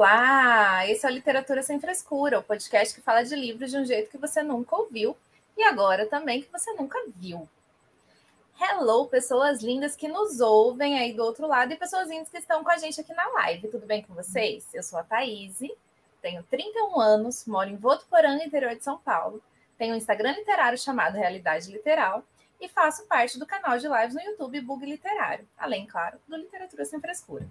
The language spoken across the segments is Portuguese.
Olá! Esse é o Literatura Sem Frescura, o podcast que fala de livros de um jeito que você nunca ouviu e agora também que você nunca viu. Hello, pessoas lindas que nos ouvem aí do outro lado e pessoas lindas que estão com a gente aqui na live. Tudo bem com vocês? Eu sou a Thaís, tenho 31 anos, moro em Votuporanga, interior de São Paulo. Tenho um Instagram literário chamado Realidade Literal e faço parte do canal de lives no YouTube Bug Literário, além, claro, do Literatura Sem Frescura.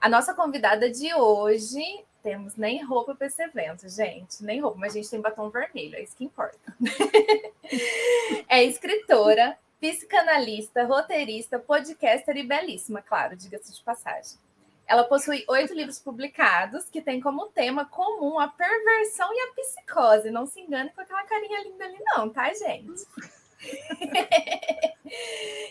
A nossa convidada de hoje, temos nem roupa para esse evento, gente, nem roupa, mas a gente tem batom vermelho, é isso que importa. é escritora, psicanalista, roteirista, podcaster e belíssima, claro, diga-se de passagem. Ela possui oito livros publicados que têm como tema comum a perversão e a psicose. Não se engane com aquela carinha linda ali, não, tá, gente?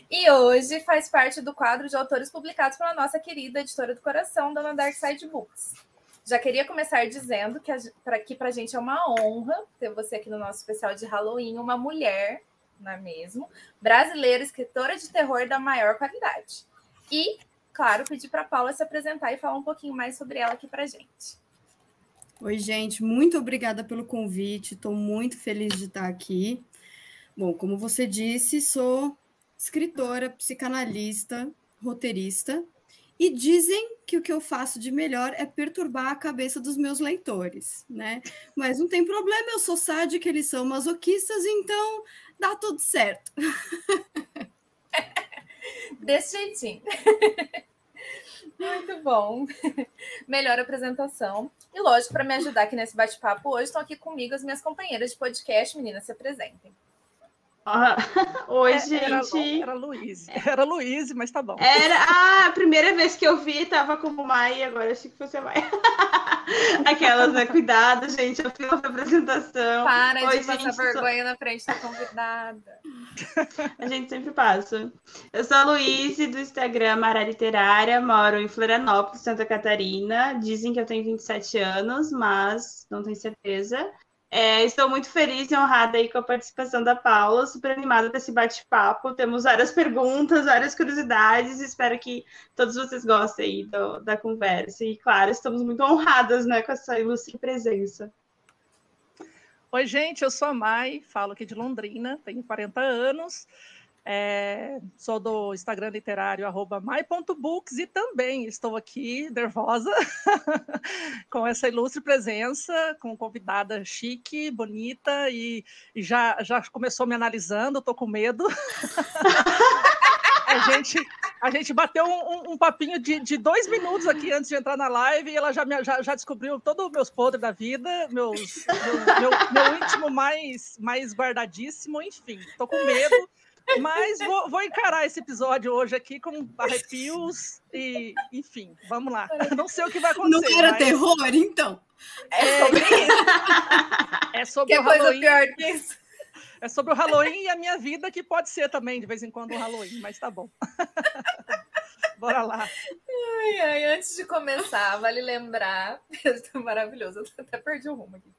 E hoje faz parte do quadro de autores publicados pela nossa querida editora do coração, Dona Dark Side Books. Já queria começar dizendo que aqui para a gente é uma honra ter você aqui no nosso especial de Halloween, uma mulher, não é mesmo? Brasileira, escritora de terror da maior qualidade. E, claro, pedir para Paula se apresentar e falar um pouquinho mais sobre ela aqui para gente. Oi, gente, muito obrigada pelo convite. Estou muito feliz de estar aqui. Bom, como você disse, sou escritora, psicanalista, roteirista, e dizem que o que eu faço de melhor é perturbar a cabeça dos meus leitores, né? Mas não tem problema, eu sou sádica, eles são masoquistas, então dá tudo certo. Desse jeitinho. Muito bom. Melhor apresentação. E lógico, para me ajudar aqui nesse bate-papo hoje, estão aqui comigo as minhas companheiras de podcast. Meninas, se apresentem. Ah, oi, é, gente. Era, era Luiz. Era Luiz, mas tá bom. Era ah, a primeira vez que eu vi, tava como Mai, agora achei que fosse a Mai. Aquelas, né? Cuidado, gente. Eu fiz uma apresentação. Para oi, de gente, passar vergonha sou... na frente da convidada. A gente sempre passa. Eu sou a Luiz, do Instagram Mara Literária, moro em Florianópolis, Santa Catarina. Dizem que eu tenho 27 anos, mas não tenho certeza. É, estou muito feliz e honrada aí com a participação da Paula, super animada desse bate-papo. Temos várias perguntas, várias curiosidades. Espero que todos vocês gostem aí do, da conversa. E, claro, estamos muito honradas né, com essa ilustre presença. Oi, gente, eu sou a Mai, falo aqui de Londrina, tenho 40 anos. É, sou do Instagram literário mai.books e também estou aqui nervosa com essa ilustre presença, com convidada chique, bonita e, e já, já começou me analisando, estou com medo. a gente, a gente bateu um, um, papinho de, de, dois minutos aqui antes de entrar na live e ela já, me, já, já descobriu todos os meus podres da vida, meus, meu, meu, meu íntimo mais, mais guardadíssimo, enfim, estou com medo. Mas vou, vou, encarar esse episódio hoje aqui com arrepios e, enfim, vamos lá. Não sei o que vai acontecer. Não era mas... terror, então? É sobre isso. É sobre que o Halloween. pior que isso. É sobre o Halloween e a minha vida, que pode ser também, de vez em quando, um Halloween, mas tá bom. Bora lá. Ai, ai, antes de começar, vale lembrar. Maravilhoso, eu até perdi o rumo aqui.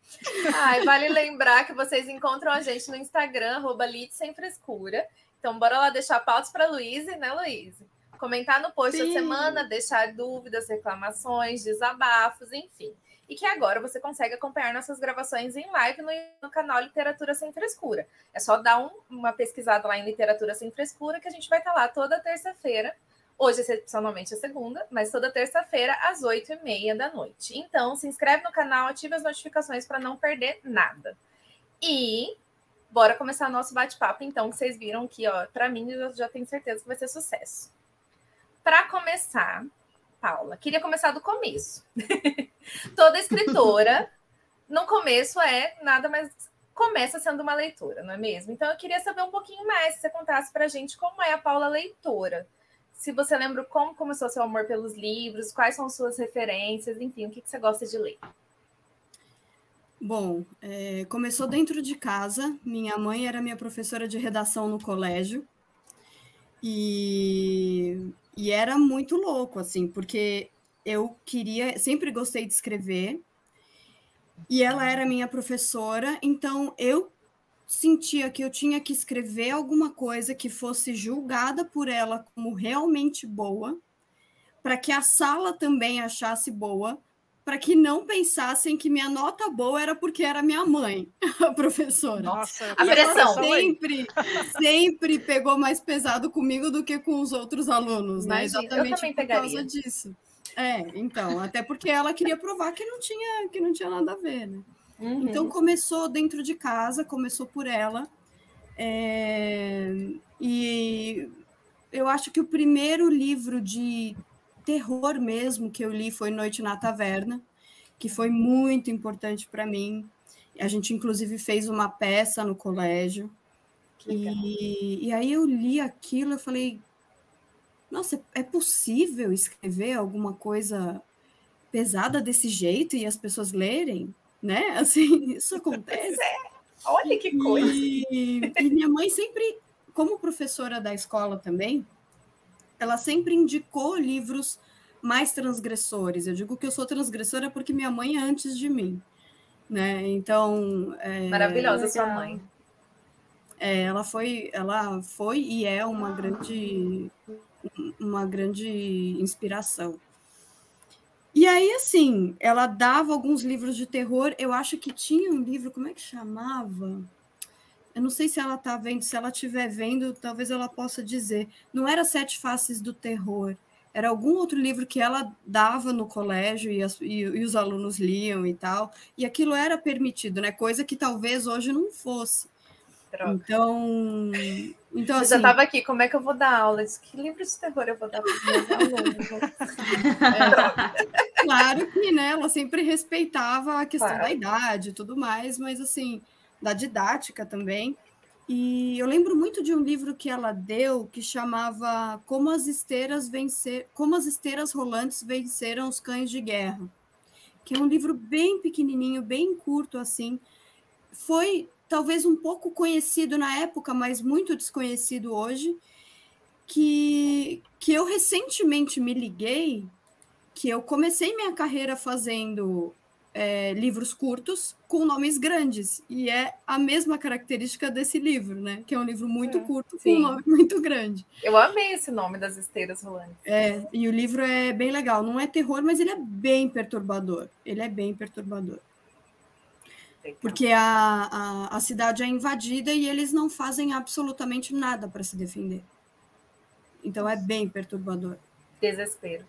Ai, vale lembrar que vocês encontram a gente no Instagram, arroba sem frescura. Então, bora lá deixar pautas para Luíse, né, Luíse? Comentar no post Sim. da semana, deixar dúvidas, reclamações, desabafos, enfim. E que agora você consegue acompanhar nossas gravações em live no, no canal Literatura Sem Frescura. É só dar um, uma pesquisada lá em Literatura Sem Frescura, que a gente vai estar lá toda terça-feira Hoje, excepcionalmente, é segunda, mas toda terça-feira, às oito e meia da noite. Então, se inscreve no canal, ative as notificações para não perder nada. E bora começar nosso bate-papo, então, que vocês viram que, ó, para mim, eu já tenho certeza que vai ser sucesso. Para começar, Paula, queria começar do começo. Toda escritora, no começo, é nada mais começa sendo uma leitora, não é mesmo? Então, eu queria saber um pouquinho mais, se você contasse para a gente como é a Paula leitora se você lembra como começou seu amor pelos livros, quais são suas referências, enfim, o que, que você gosta de ler. Bom, é, começou dentro de casa. Minha mãe era minha professora de redação no colégio. E, e era muito louco, assim, porque eu queria, sempre gostei de escrever, e ela era minha professora, então eu sentia que eu tinha que escrever alguma coisa que fosse julgada por ela como realmente boa, para que a sala também achasse boa, para que não pensassem que minha nota boa era porque era minha mãe, a professora. Nossa, a pressão. sempre, sempre pegou mais pesado comigo do que com os outros alunos, né? Imagina, Exatamente por pegaria. causa disso. É, então, até porque ela queria provar que não tinha, que não tinha nada a ver, né? Uhum. Então começou dentro de casa, começou por ela. É, e eu acho que o primeiro livro de terror mesmo que eu li foi Noite na Taverna, que foi muito importante para mim. A gente, inclusive, fez uma peça no colégio. E, e aí eu li aquilo e falei, nossa, é possível escrever alguma coisa pesada desse jeito e as pessoas lerem? Né? Assim, isso acontece. Olha que coisa. E, e minha mãe sempre, como professora da escola também, ela sempre indicou livros mais transgressores. Eu digo que eu sou transgressora porque minha mãe é antes de mim. Né? Então, é, Maravilhosa sua mãe. é, ela foi, ela foi e é uma grande, uma grande inspiração. E aí, assim, ela dava alguns livros de terror. Eu acho que tinha um livro, como é que chamava? Eu não sei se ela está vendo, se ela estiver vendo, talvez ela possa dizer. Não era Sete Faces do Terror, era algum outro livro que ela dava no colégio e, as- e- e os alunos liam e tal. E aquilo era permitido, né? Coisa que talvez hoje não fosse. Droga. Então, então Eu assim, já estava aqui, como é que eu vou dar aula? Eu disse, que livro de terror eu vou dar para os meus alunos? claro que né, ela sempre respeitava a questão Claro. da idade e tudo mais, mas assim, da didática também. E eu lembro muito de um livro que ela deu que chamava Como as esteiras vencer, Como as esteiras rolantes venceram os cães de guerra, que é um livro bem pequenininho, bem curto assim. Foi talvez um pouco conhecido na época, mas muito desconhecido hoje, que que eu recentemente me liguei que eu comecei minha carreira fazendo é, livros curtos com nomes grandes, e é a mesma característica desse livro, né? Que é um livro muito Sim, curto com sim. um nome muito grande. Eu amei esse nome das esteiras rolantes. É, e o livro é bem legal. Não é terror, mas ele é bem perturbador. Ele é bem perturbador. Porque a, a, a cidade é invadida e eles não fazem absolutamente nada para se defender. Então é bem perturbador. Desespero.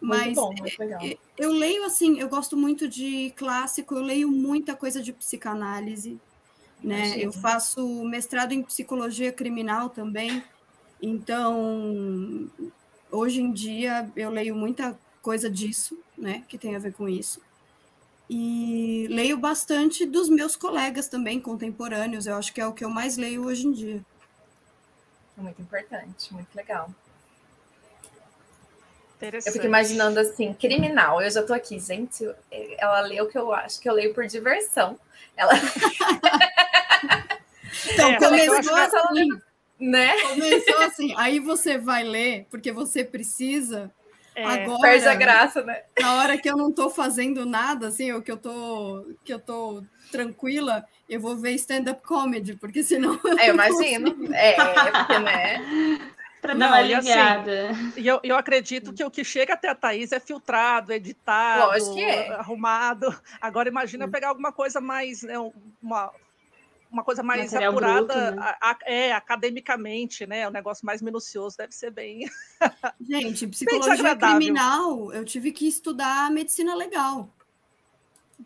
Mas muito bom. Eu leio assim, eu gosto muito de clássico, eu leio muita coisa de psicanálise, né? Eu faço mestrado em psicologia criminal também. Então, hoje em dia eu leio muita coisa disso, né, que tem a ver com isso. E leio bastante dos meus colegas também contemporâneos, eu acho que é o que eu mais leio hoje em dia. Muito importante, muito legal. Eu fico imaginando assim, criminal. Eu já tô aqui, gente. Ela leu o que eu acho que eu leio por diversão. Ela, Então, É, começou assim, né? começou assim, aí você vai ler, porque você precisa, É, agora, Perde a graça, né? na hora que eu não tô fazendo nada, assim, ou que eu tô, que eu tô tranquila, eu vou ver stand-up comedy, porque senão eu É, eu imagino. É, porque, né? Pra Não, dar uma e assim. E eu, eu acredito que o que chega até a Thaís é filtrado, editado, Lógico que é. arrumado. Agora imagina pegar alguma coisa mais, né, uma, uma coisa mais Material apurada bruto, né? a- a- é, academicamente, né? Um negócio mais minucioso, deve ser bem. Gente, psicologia desagradável. criminal, eu tive que estudar medicina legal,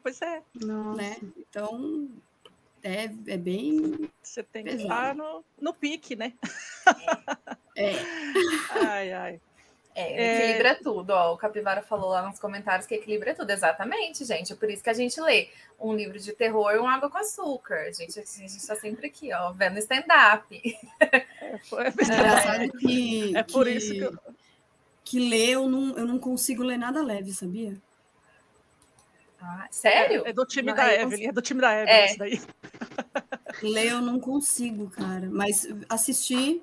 Pois é, Nossa. né? Então, é, é bem... você tem que Pesado. estar no, no pique, né? É. Ai, ai. É, equilibra é... tudo. Ó, o Capivara falou lá nos comentários que equilibra tudo. Exatamente, gente. É por isso que a gente lê um livro de terror e um água com açúcar. Gente, a gente está sempre aqui, ó, vendo stand-up. É, é, que, é por que, isso que eu... que ler eu não, eu não consigo ler nada leve, sabia? Ah, sério? É, é, do time não, da Evelyn, consigo... é do time da Evelyn é. isso daí. Ler eu não consigo, cara. Mas assistir,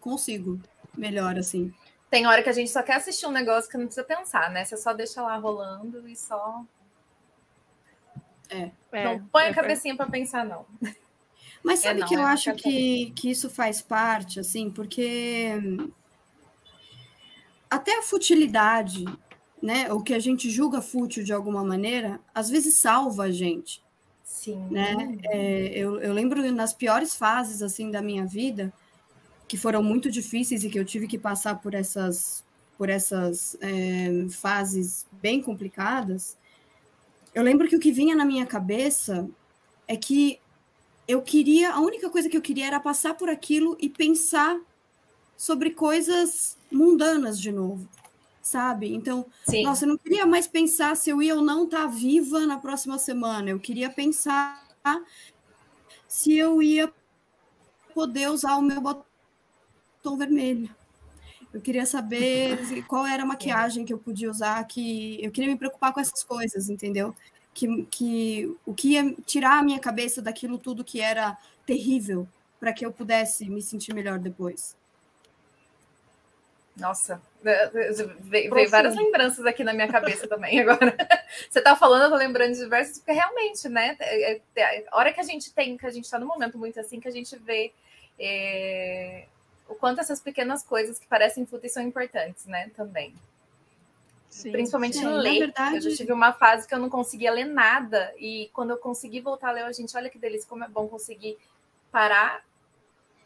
consigo. Melhor, assim. Tem hora que a gente só quer assistir um negócio que não precisa pensar, né? Você só deixa lá rolando e só. É. Não é, põe a é cabecinha para pensar, não. Mas é sabe é não, que eu acho que, que isso faz parte, assim, porque até a futilidade, né? O que a gente julga fútil de alguma maneira, às vezes salva a gente. Sim. Né? É, eu, eu lembro nas piores fases assim da minha vida, que foram muito difíceis e que eu tive que passar por essas, por essas é, fases bem complicadas, eu lembro que o que vinha na minha cabeça é que eu queria, a única coisa que eu queria era passar por aquilo e pensar sobre coisas mundanas de novo, sabe? Então, Sim. nossa, eu não queria mais pensar se eu ia ou não estar tá viva na próxima semana. Eu queria pensar se eu ia poder usar o meu tom vermelho. Eu queria saber qual era a maquiagem que eu podia usar, que eu queria me preocupar com essas coisas, entendeu? Que, que o que ia tirar a minha cabeça daquilo tudo que era terrível, para que eu pudesse me sentir melhor depois. Nossa, veio, veio várias lembranças aqui na minha cabeça também agora. Você tá falando, eu tô lembrando de diversas, porque realmente, né? É, é, a hora que a gente tem, que a gente tá num momento muito assim, que a gente vê é, o quanto essas pequenas coisas que parecem fúteis são importantes, né? Também. Sim, Principalmente sim, ler. Verdade... Eu já tive uma fase que eu não conseguia ler nada. E quando eu consegui voltar a ler, a gente, olha que delícia, como é bom conseguir parar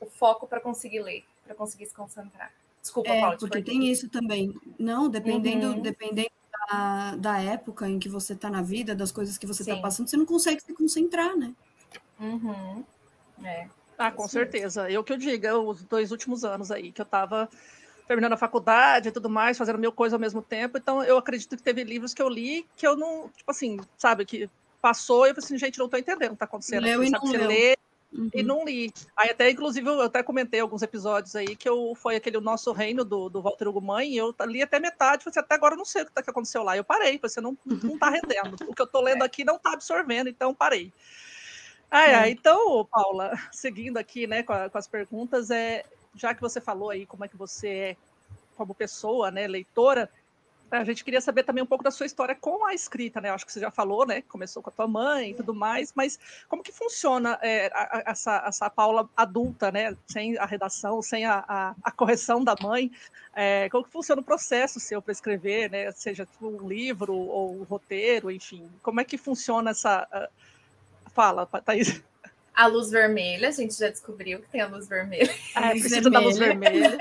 o foco para conseguir ler, para conseguir se concentrar. Desculpa, é, Paulo. Porque tem isso também. Não, dependendo, uhum. dependendo da, da época em que você está na vida, das coisas que você está passando, você não consegue se concentrar, né? Uhum. É. Ah, com certeza. Eu que eu diga, os dois últimos anos aí, que eu estava terminando a faculdade e tudo mais, fazendo mil coisas ao mesmo tempo. Então, eu acredito que teve livros que eu li que eu não, tipo assim, sabe, que passou e eu falei assim, gente, não estou entendendo o que está acontecendo. Leu e sabe, não leu. lê uhum. e não li. Aí até, inclusive, eu até comentei alguns episódios aí que eu foi aquele o Nosso Reino do, do Walter Hugo Mãe, e eu li até metade, falei assim, até agora eu não sei o que, tá, que aconteceu lá. Eu parei, você assim, não, não tá rendendo. O que eu estou lendo é. aqui não está absorvendo, então parei. Ah, é. Então, Paula, seguindo aqui, né, com, a, com, as perguntas, é, já que você falou aí como é que você é como pessoa, né, leitora, a gente queria saber também um pouco da sua história com a escrita, né? Acho que você já falou, né? Começou com a tua mãe e tudo mais, mas como que funciona é, a, a, essa, essa Paula adulta, né? Sem a redação, sem a, a, a correção da mãe, é, como que funciona o processo seu para escrever, né? Seja um livro ou um roteiro, enfim, como é que funciona essa Fala, Thaís. A luz vermelha, a gente já descobriu que tem a luz vermelha. Ah, luz precisa vermelha. da luz vermelha.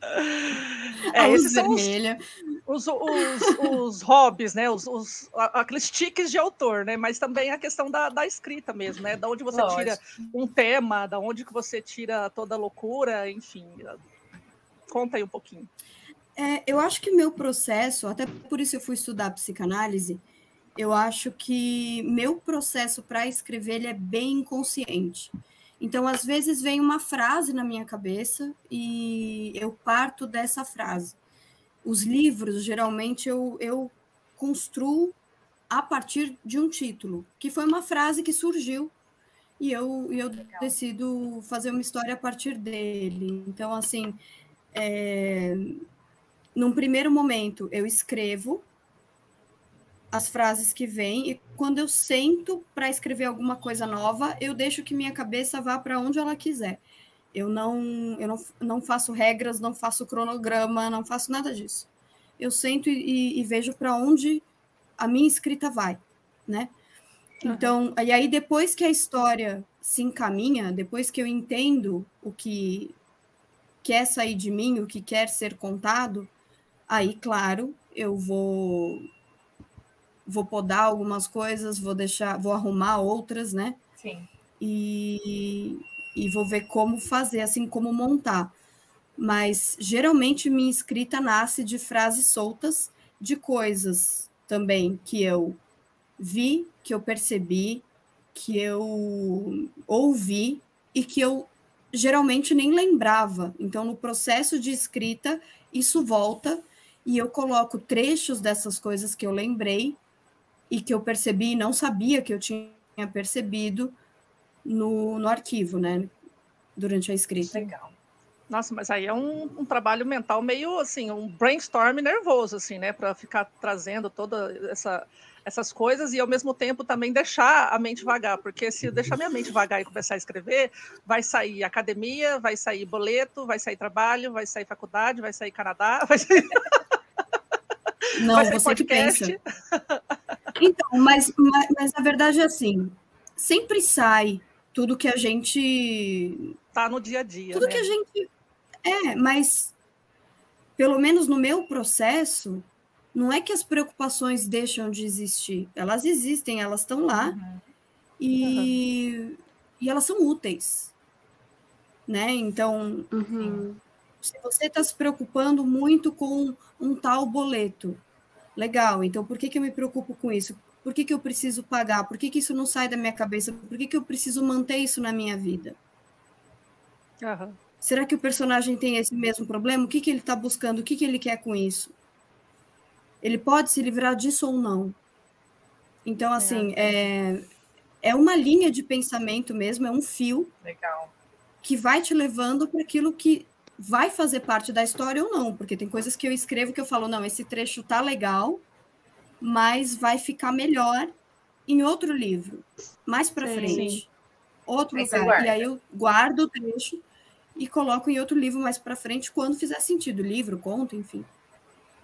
é, a luz vermelha. Os, os, os, os, hobbies, né? Os, os, aqueles tiques de autor, né? Mas também a questão da, da escrita mesmo, né? Da onde você Lógico. tira um tema, da onde que você tira toda a loucura, enfim. Conta aí um pouquinho. É, eu acho que meu processo, até por isso eu fui estudar psicanálise, eu acho que meu processo para escrever ele é bem inconsciente. Então, às vezes vem uma frase na minha cabeça e eu parto dessa frase. Os livros, geralmente, eu, eu construo a partir de um título, que foi uma frase que surgiu e eu, eu decido fazer uma história a partir dele. Então, assim, é, num primeiro momento, eu escrevo as frases que vêm e quando eu sento para escrever alguma coisa nova, eu deixo que minha cabeça vá para onde ela quiser. Eu não, eu não, não faço regras, não faço cronograma, não faço nada disso. Eu sento e, e vejo para onde a minha escrita vai, né? Então, e aí depois que a história se encaminha, depois que eu entendo o que quer sair de mim, o que quer ser contado, aí, claro, eu vou vou podar algumas coisas, vou deixar, vou arrumar outras, né? Sim. E, e vou ver como fazer, assim como montar. mas geralmente minha escrita nasce de frases soltas de coisas também que eu vi, que eu percebi, que eu ouvi e que eu geralmente nem lembrava. Então, no processo de escrita, isso volta e eu coloco trechos dessas coisas que eu lembrei e que eu percebi e não sabia que eu tinha percebido no, no arquivo, né? Durante a escrita. Legal. Nossa, mas aí é um, um, trabalho mental meio assim, um brainstorm nervoso, assim, né? Para ficar trazendo toda essa, essas coisas e ao mesmo tempo também deixar a mente vagar, porque se eu deixar minha mente vagar e começar a escrever, vai sair academia, vai sair boleto, vai sair trabalho, vai sair faculdade, vai sair Canadá, vai sair. Não, vai sair você podcast. que pensa. Então, mas, mas, mas a verdade é assim, sempre sai tudo que a gente tá no dia a dia. Tudo né? que a gente é, mas pelo menos no meu processo, não é que as preocupações deixam de existir. Elas existem, elas estão lá uhum. E, uhum. e elas são úteis. Né? Então, uhum. se você está se preocupando muito com um tal boleto, legal, então por que, que eu me preocupo com isso? Por que, que eu preciso pagar? Por que, que isso não sai da minha cabeça? Por que, que eu preciso manter isso na minha vida? Uhum. Será que o personagem tem esse mesmo problema? O que, que ele está buscando? O que, que ele quer com isso? Ele pode se livrar disso ou não? Então, assim, é, é uma linha de pensamento mesmo, é um fio Legal. que vai te levando para aquilo que vai fazer parte da história ou não, porque tem coisas que eu escrevo que eu falo, não, esse trecho tá legal, mas vai ficar melhor em outro livro, mais para frente. Outro aí lugar. E aí eu guardo o trecho e coloco em outro livro mais para frente quando fizer sentido, livro, conto, enfim.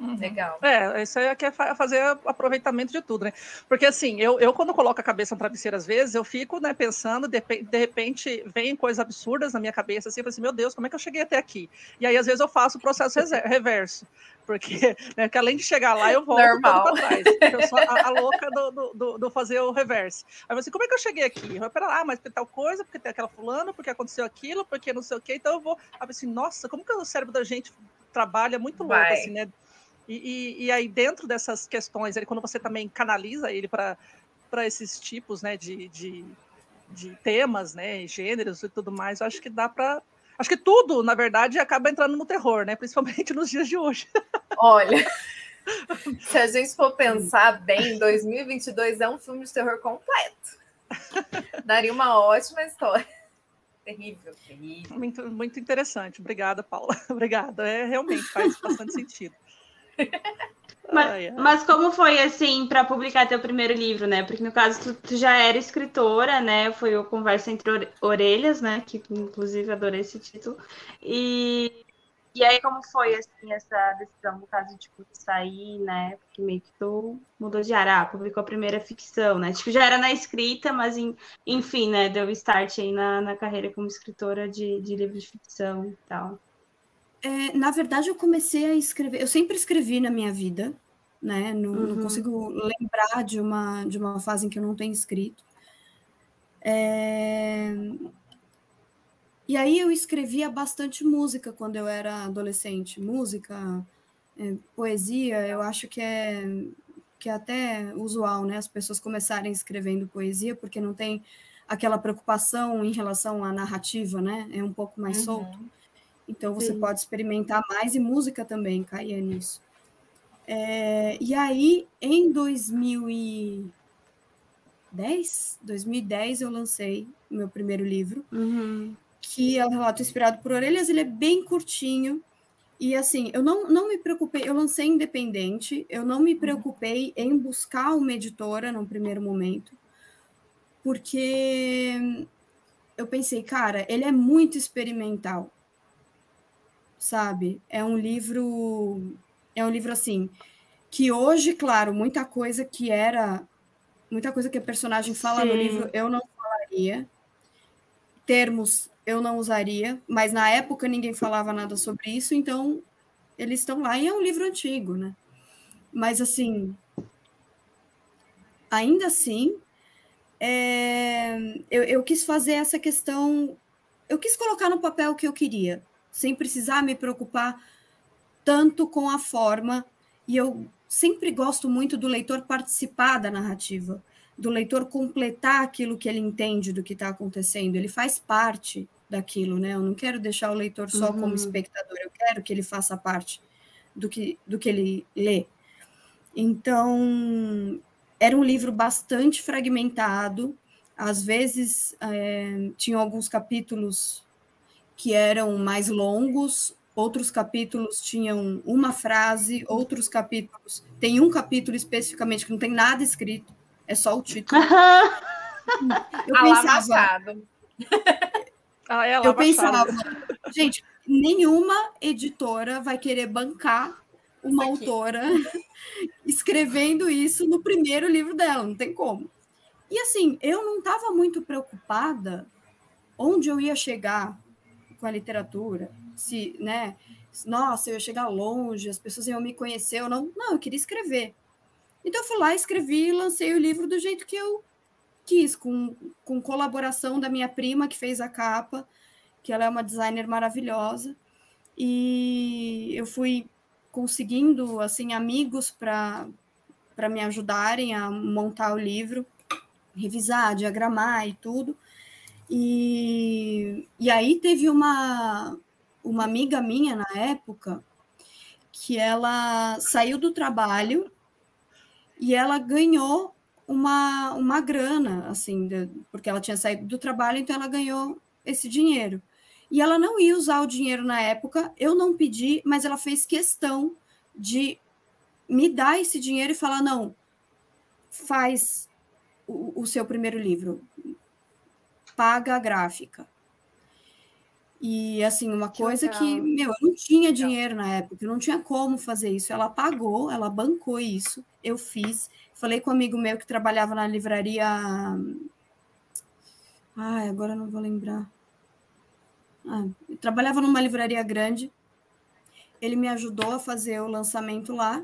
Uhum. Legal. É, isso aí é, é fazer aproveitamento de tudo, né? Porque assim, eu, eu quando coloco a cabeça no travesseiro, às vezes, eu fico né, pensando, de, de repente vem coisas absurdas na minha cabeça, assim, eu assim, meu Deus, como é que eu cheguei até aqui? E aí, às vezes, eu faço o processo reverso. Porque, né, que além de chegar lá, eu volto Normal. para trás. Eu sou a, a louca do, do, do, do, fazer o reverso. Aí assim, como é que eu cheguei aqui? Eu pera lá, mas tem tal coisa, porque tem aquela fulano, porque aconteceu aquilo, porque não sei o quê, então eu vou. Aí, assim, nossa, como que o cérebro da gente trabalha muito louco, Vai. assim, né? E, e, e, aí, dentro dessas questões, ele, quando você também canaliza ele para esses tipos né, de, de, de, temas, né, gêneros e tudo mais, eu acho que dá para. Acho que tudo, na verdade, acaba entrando no terror, né? Principalmente nos dias de hoje. Olha, se a gente for pensar bem, 2022 é um filme de terror completo. Daria uma ótima história. Terrível, terrível. Muito, muito interessante. Obrigada, Paula. Obrigada. É, realmente faz bastante sentido. Mas, mas, como foi assim para publicar teu primeiro livro, né? Porque no caso tu, tu, já era escritora, né? Foi o Conversa entre Orelhas, né? Que inclusive adorei esse título. E, e aí como foi assim essa decisão no caso tipo de sair, né? Porque meio que tu mudou de área, ah, publicou a primeira ficção, né? Tipo já era na escrita, mas em, enfim, né? Deu start aí na, na carreira como escritora de, de livros de ficção e tal. É, na verdade, eu comecei a escrever. Eu sempre escrevi na minha vida, né? Não, uhum. não, consigo lembrar de uma, de uma fase em que eu não tenho escrito. É... E aí eu escrevia bastante música quando eu era adolescente. Música, é, poesia, eu acho que é, que é até usual, né? As pessoas começarem escrevendo poesia, porque não tem aquela preocupação em relação à narrativa, né? É um pouco mais uhum. solto. Então você Sim. pode experimentar mais e música também caia nisso. É, e aí, em 2010, 2010 eu lancei o meu primeiro livro, uhum. que é o Relato Inspirado por Orelhas. Ele é bem curtinho. E assim, eu não, não me preocupei, eu lancei independente, eu não me uhum. preocupei em buscar uma editora no primeiro momento, porque eu pensei, cara, ele é muito experimental sabe? É um livro, é um livro assim, que hoje, claro, muita coisa que era, muita coisa que a personagem fala Sim. no livro eu não falaria, termos eu não usaria, mas na época ninguém falava nada sobre isso, então eles estão lá e é um livro antigo, né? Mas assim, ainda assim, é, eu, eu quis fazer essa questão, eu quis colocar no papel o que eu queria, sem precisar me preocupar tanto com a forma. E eu sempre gosto muito do leitor participar da narrativa, do leitor completar aquilo que ele entende do que está acontecendo. Ele faz parte daquilo, né? Eu não quero deixar o leitor só uhum. como espectador, eu quero que ele faça parte do que, do que ele lê. Então, era um livro bastante fragmentado, às vezes é, tinha alguns capítulos que eram mais longos, outros capítulos tinham uma frase, outros capítulos. Tem um capítulo especificamente que não tem nada escrito, é só o título. eu pensava. ah, é eu pensava, gente, nenhuma editora vai querer bancar uma autora escrevendo isso no primeiro livro dela, não tem como. E assim, eu não estava muito preocupada onde eu ia chegar com a literatura, se, né, nossa, eu ia chegar longe, as pessoas iam me conhecer ou não. Não, eu queria escrever. Então eu fui lá, escrevi e lancei o livro do jeito que eu quis, com, com colaboração da minha prima que fez a capa, que ela é uma designer maravilhosa. E eu fui conseguindo assim amigos para para me ajudarem a montar o livro, revisar, diagramar e tudo. E, e aí teve uma uma amiga minha na época que ela saiu do trabalho e ela ganhou uma, uma grana, assim, porque ela tinha saído do trabalho, então ela ganhou esse dinheiro. E ela não ia usar o dinheiro na época, eu não pedi, mas ela fez questão de me dar esse dinheiro e falar: não, faz o, o seu primeiro livro, paga a gráfica. E assim, uma que coisa legal. que, meu, eu não tinha dinheiro na época, eu não tinha como fazer isso. Ela pagou, ela bancou isso, eu fiz. Falei com um amigo meu que trabalhava na livraria. Ai, agora não vou lembrar. Ah, trabalhava numa livraria grande. Ele me ajudou a fazer o lançamento lá.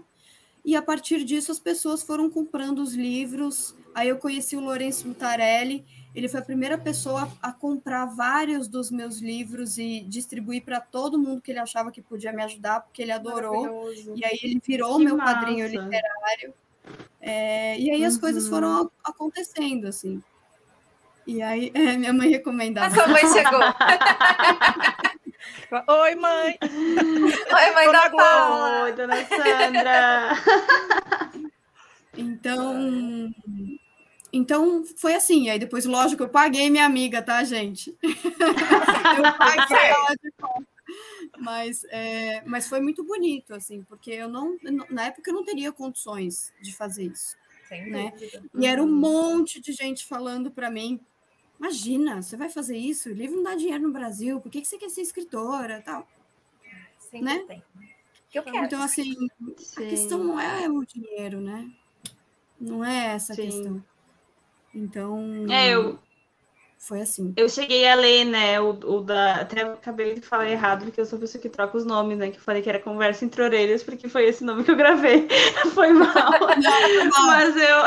E a partir disso, as pessoas foram comprando os livros. Aí eu conheci o Lourenço Mutarelli ele foi a primeira pessoa a comprar vários dos meus livros e distribuir para todo mundo que ele achava que podia me ajudar, porque ele adorou. E aí ele virou que meu massa. padrinho literário. É, e aí as coisas uhum. foram acontecendo, assim. E aí, é, minha mãe recomendava. A sua mãe chegou. Oi, mãe. Oi, mãe da Paula. Oi, dona Sandra. Então, então, foi assim. Aí depois, lógico, eu paguei minha amiga, tá, gente? eu paguei ela de volta. Mas, é, mas foi muito bonito, assim, porque eu não, na época eu não teria condições de fazer isso. Sem né? E era um uhum. monte de gente falando para mim: imagina, você vai fazer isso? O livro não dá dinheiro no Brasil, por que, que você quer ser escritora? Tal. Sempre né? tem. Eu quero. Então, assim, Sim. a questão não é o dinheiro, né? Não é essa a questão. Então. É, eu, foi assim. Eu cheguei a ler, né, o, o da. Até acabei de falar errado, porque eu sou a pessoa que troca os nomes, né? Que eu falei que era Conversa entre Orelhas, porque foi esse nome que eu gravei. foi mal. Mas eu,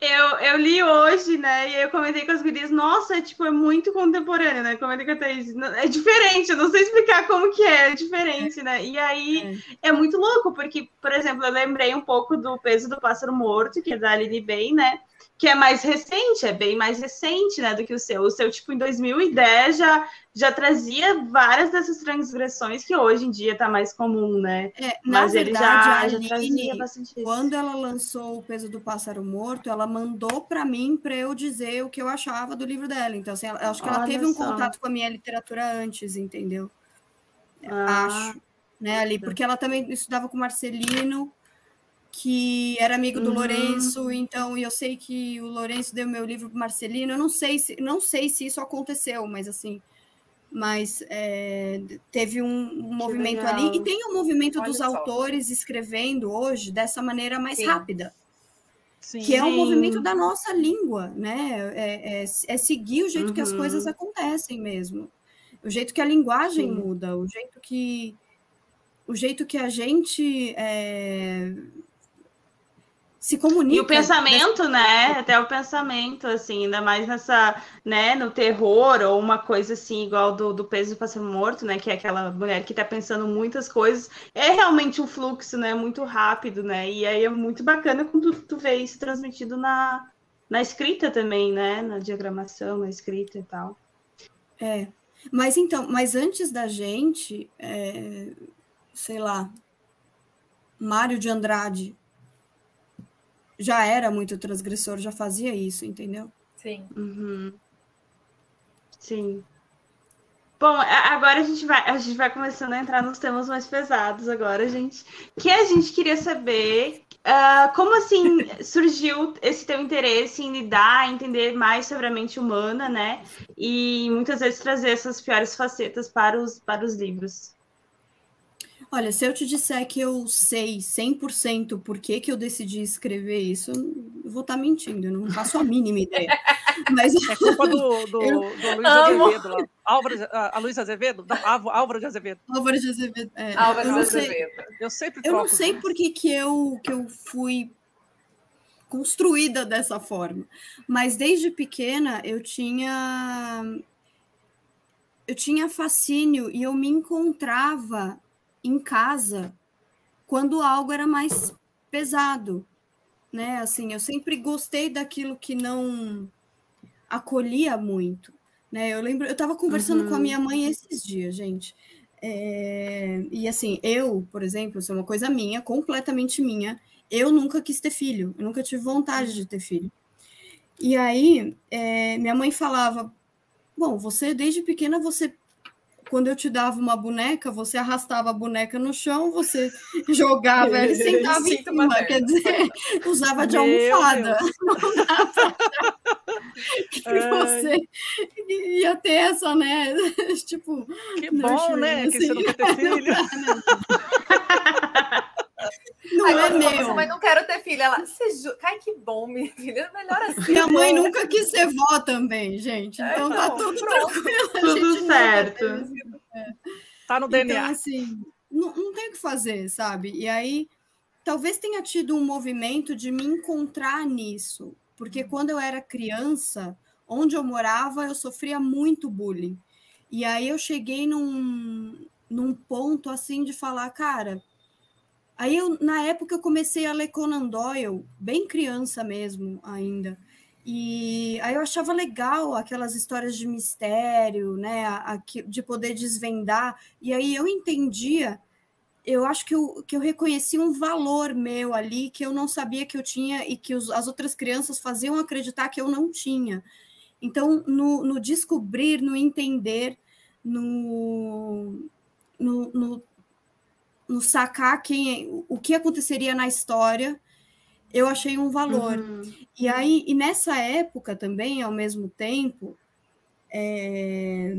eu, eu li hoje, né? E eu comentei com as gurias, nossa, é, tipo, é muito contemporâneo, né? Comentei com a Thaís. É diferente, eu não sei explicar como que é, é diferente, né? E aí é. é muito louco, porque, por exemplo, eu lembrei um pouco do peso do pássaro morto, que é da Aline Bem, né? Que é mais recente, é bem mais recente, né, do que o seu. O seu, tipo, em 2010 já, já trazia várias dessas transgressões que hoje em dia está mais comum, né? É, Mas verdade, ele já, Aline, já trazia bastante isso. Quando ela lançou O Peso do Pássaro Morto, ela mandou para mim para eu dizer o que eu achava do livro dela. Então, assim, eu acho que ela Olha teve um só. contato com a minha literatura antes, entendeu? Ah, acho. Né, ali, porque ela também estudava com Marcelino, que era amigo do uhum. Lourenço, então eu sei que o Lourenço deu meu livro para Marcelino. Eu não sei se não sei se isso aconteceu, mas assim, mas é, teve um, um movimento legal. ali e tem o um movimento Olha dos só. autores escrevendo hoje dessa maneira mais Sim. rápida. Sim. Que é um movimento da nossa língua, né? É, é, é seguir o jeito uhum. que as coisas uhum. acontecem mesmo. O jeito que a linguagem Sim. muda, o jeito que o jeito que a gente é, se comunica. E o pensamento, dessa... né? Até o pensamento, assim, ainda mais nessa, né, no terror, ou uma coisa assim, igual do, do peso para ser morto, né? Que é aquela mulher que tá pensando muitas coisas. É realmente um fluxo, né? Muito rápido, né? E aí é muito bacana quando tu, tu vê isso transmitido na, na escrita também, né? Na diagramação, na escrita e tal. É. Mas então, mas antes da gente, é, sei lá, Mário de Andrade já era muito transgressor, já fazia isso, entendeu? Sim. Uhum. Sim. Bom, agora a gente vai a gente vai começando a entrar nos temas mais pesados agora, gente. Que a gente queria saber uh, como assim surgiu esse teu interesse em lidar, entender mais sobre a mente humana, né? E muitas vezes trazer essas piores facetas para os para os livros. Olha, se eu te disser que eu sei 100% por que, que eu decidi escrever isso, eu vou estar tá mentindo, eu não faço a mínima ideia. Mas... É culpa do, do, eu... do Luiz Azevedo lá. Álvaro, a Luiz Azevedo? Não, Álvaro de Azevedo. Álvaro de Azevedo, é. Álvaro de Azevedo. Sei, eu sempre Eu não sei por que, que, eu, que eu fui construída dessa forma, mas desde pequena eu tinha eu tinha fascínio e eu me encontrava em casa quando algo era mais pesado, né? Assim, eu sempre gostei daquilo que não acolhia muito, né? Eu lembro, eu estava conversando uhum. com a minha mãe esses dias, gente. É, e assim, eu, por exemplo, isso é uma coisa minha, completamente minha. Eu nunca quis ter filho, eu nunca tive vontade de ter filho. E aí, é, minha mãe falava: Bom, você desde pequena você quando eu te dava uma boneca, você arrastava a boneca no chão, você jogava ela e sentava em cima, quer dizer, usava de almofada. que você ia ter essa, né? tipo. Que bom, né? Assim. Que você não quer ter filho. Não Ai, meu. Mas não quero ter filho. Ela, ju... Ai, que bom, minha filha. Melhor assim. Minha mãe nunca quis ser vó também, gente. É, então é, tá tudo pronto. tranquilo. Tudo certo. É. Tá no DNA. Então, assim, não, não tem o que fazer, sabe? E aí, talvez tenha tido um movimento de me encontrar nisso. Porque quando eu era criança, onde eu morava, eu sofria muito bullying. E aí eu cheguei num, num ponto assim de falar, cara, Aí, eu, na época, eu comecei a ler Conan Doyle, bem criança mesmo ainda. E aí eu achava legal aquelas histórias de mistério, né? A, a, de poder desvendar. E aí eu entendia, eu acho que eu, que eu reconheci um valor meu ali que eu não sabia que eu tinha e que os, as outras crianças faziam acreditar que eu não tinha. Então, no, no descobrir, no entender, no, no, no no sacar quem, o que aconteceria na história, eu achei um valor. Uhum. E aí, e nessa época também, ao mesmo tempo, é,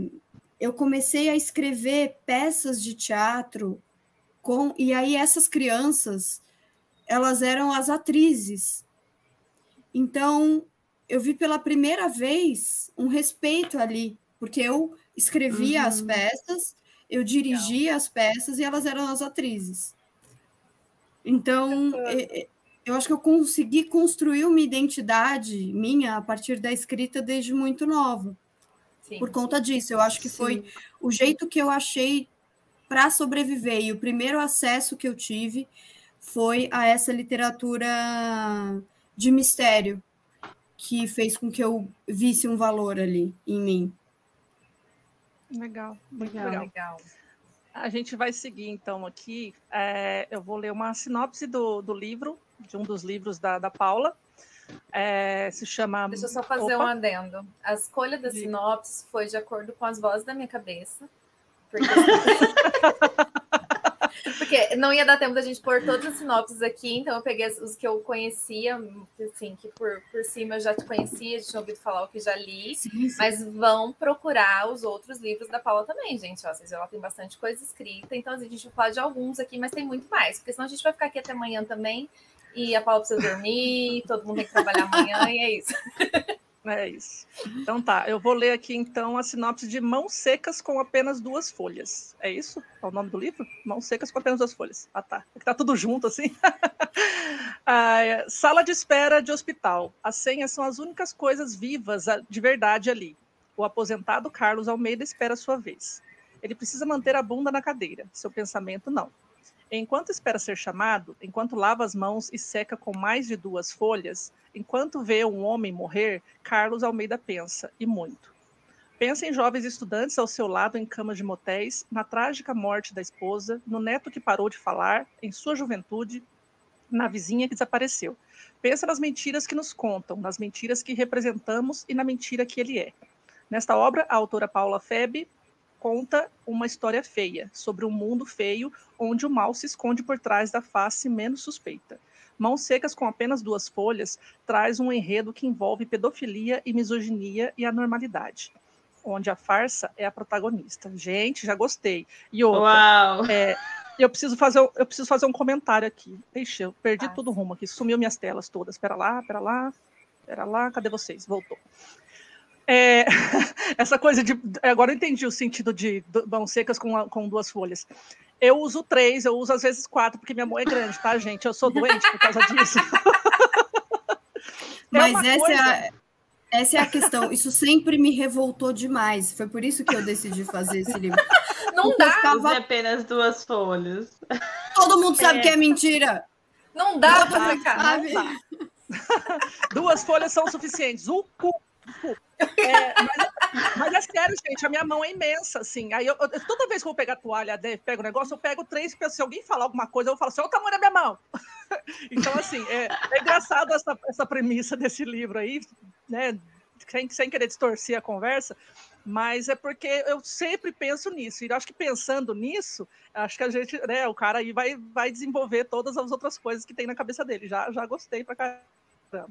eu comecei a escrever peças de teatro com, e aí essas crianças, elas eram as atrizes. Então, eu vi pela primeira vez um respeito ali, porque eu escrevia uhum. as peças eu dirigia as peças e elas eram as atrizes. Então, eu acho que eu consegui construir uma identidade minha a partir da escrita desde muito nova. Sim. Por conta disso, eu acho que Sim. foi o jeito que eu achei para sobreviver. E o primeiro acesso que eu tive foi a essa literatura de mistério, que fez com que eu visse um valor ali em mim. Legal, muito legal. legal. A gente vai seguir então aqui. É, eu vou ler uma sinopse do, do livro, de um dos livros da, da Paula. É, se chama. Deixa eu só fazer Opa. um adendo. A escolha da sinopse foi de acordo com as vozes da minha cabeça. Porque... Porque não ia dar tempo da gente pôr todas as sinopses aqui, então eu peguei os que eu conhecia, assim, que por, por cima eu já te conhecia, tinha ouvido falar o que já li, sim, sim. mas vão procurar os outros livros da Paula também, gente. Ó, vocês ela tem bastante coisa escrita, então a gente vai falar de alguns aqui, mas tem muito mais, porque senão a gente vai ficar aqui até amanhã também, e a Paula precisa dormir, todo mundo tem que trabalhar amanhã, e é isso. É isso. Então tá, eu vou ler aqui então a sinopse de Mãos Secas com apenas duas folhas. É isso? É o nome do livro? Mãos Secas com apenas duas folhas. Ah tá, é que tá tudo junto assim. ah, é. Sala de espera de hospital. As senhas são as únicas coisas vivas de verdade ali. O aposentado Carlos Almeida espera sua vez. Ele precisa manter a bunda na cadeira, seu pensamento não. Enquanto espera ser chamado, enquanto lava as mãos e seca com mais de duas folhas, enquanto vê um homem morrer, Carlos Almeida pensa, e muito. Pensa em jovens estudantes ao seu lado em camas de motéis, na trágica morte da esposa, no neto que parou de falar, em sua juventude, na vizinha que desapareceu. Pensa nas mentiras que nos contam, nas mentiras que representamos e na mentira que ele é. Nesta obra, a autora Paula Febe conta uma história feia, sobre um mundo feio onde o mal se esconde por trás da face menos suspeita. Mãos Secas com apenas duas folhas traz um enredo que envolve pedofilia e misoginia e anormalidade, onde a farsa é a protagonista. Gente, já gostei. E outra, Uau! É, eu preciso fazer, eu preciso fazer um comentário aqui. Deixa, eu perdi ah, tudo rumo aqui, sumiu minhas telas todas. Espera lá, espera lá, espera lá, cadê vocês? Voltou. É, essa coisa de. Agora eu entendi o sentido de mãos secas com, com duas folhas. Eu uso três, eu uso às vezes quatro, porque minha mão é grande, tá, gente? Eu sou doente por causa disso. É Mas essa, coisa... é a, essa é a questão. Isso sempre me revoltou demais. Foi por isso que eu decidi fazer esse livro. Não dá. Ficava... apenas duas folhas. Todo mundo sabe é. que é mentira. Não dá para ficar. Duas folhas são suficientes. O cu é, mas, mas, é sério, gente, a minha mão é imensa, assim. Aí eu, eu, toda vez que eu vou pegar a toalha, pego o negócio, eu pego três, se alguém falar alguma coisa, eu falar assim, olha o tamanho da minha mão. então, assim, é, é engraçado essa, essa premissa desse livro aí, né? Sem, sem querer distorcer a conversa, mas é porque eu sempre penso nisso. E acho que pensando nisso, acho que a gente, né, o cara aí vai, vai desenvolver todas as outras coisas que tem na cabeça dele. Já, já gostei pra caramba.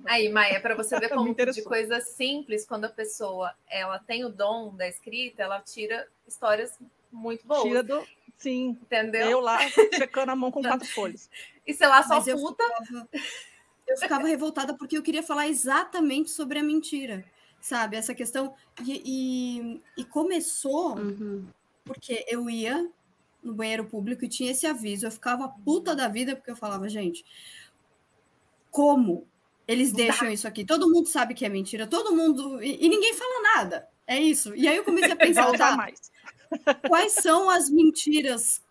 Aí, Maia, para você ver como de coisa simples, quando a pessoa ela tem o dom da escrita, ela tira histórias muito boas. Tira do... Sim. Entendeu? Eu lá, checando a mão com quatro folhas. E sei lá, só Mas puta. Eu ficava, eu ficava revoltada porque eu queria falar exatamente sobre a mentira, sabe? Essa questão. E, e, e começou uhum. porque eu ia no banheiro público e tinha esse aviso. Eu ficava puta da vida porque eu falava, gente, como eles deixam isso aqui. Todo mundo sabe que é mentira, todo mundo. E, e ninguém fala nada. É isso. E aí eu comecei a pensar, tá, mais. quais são as mentiras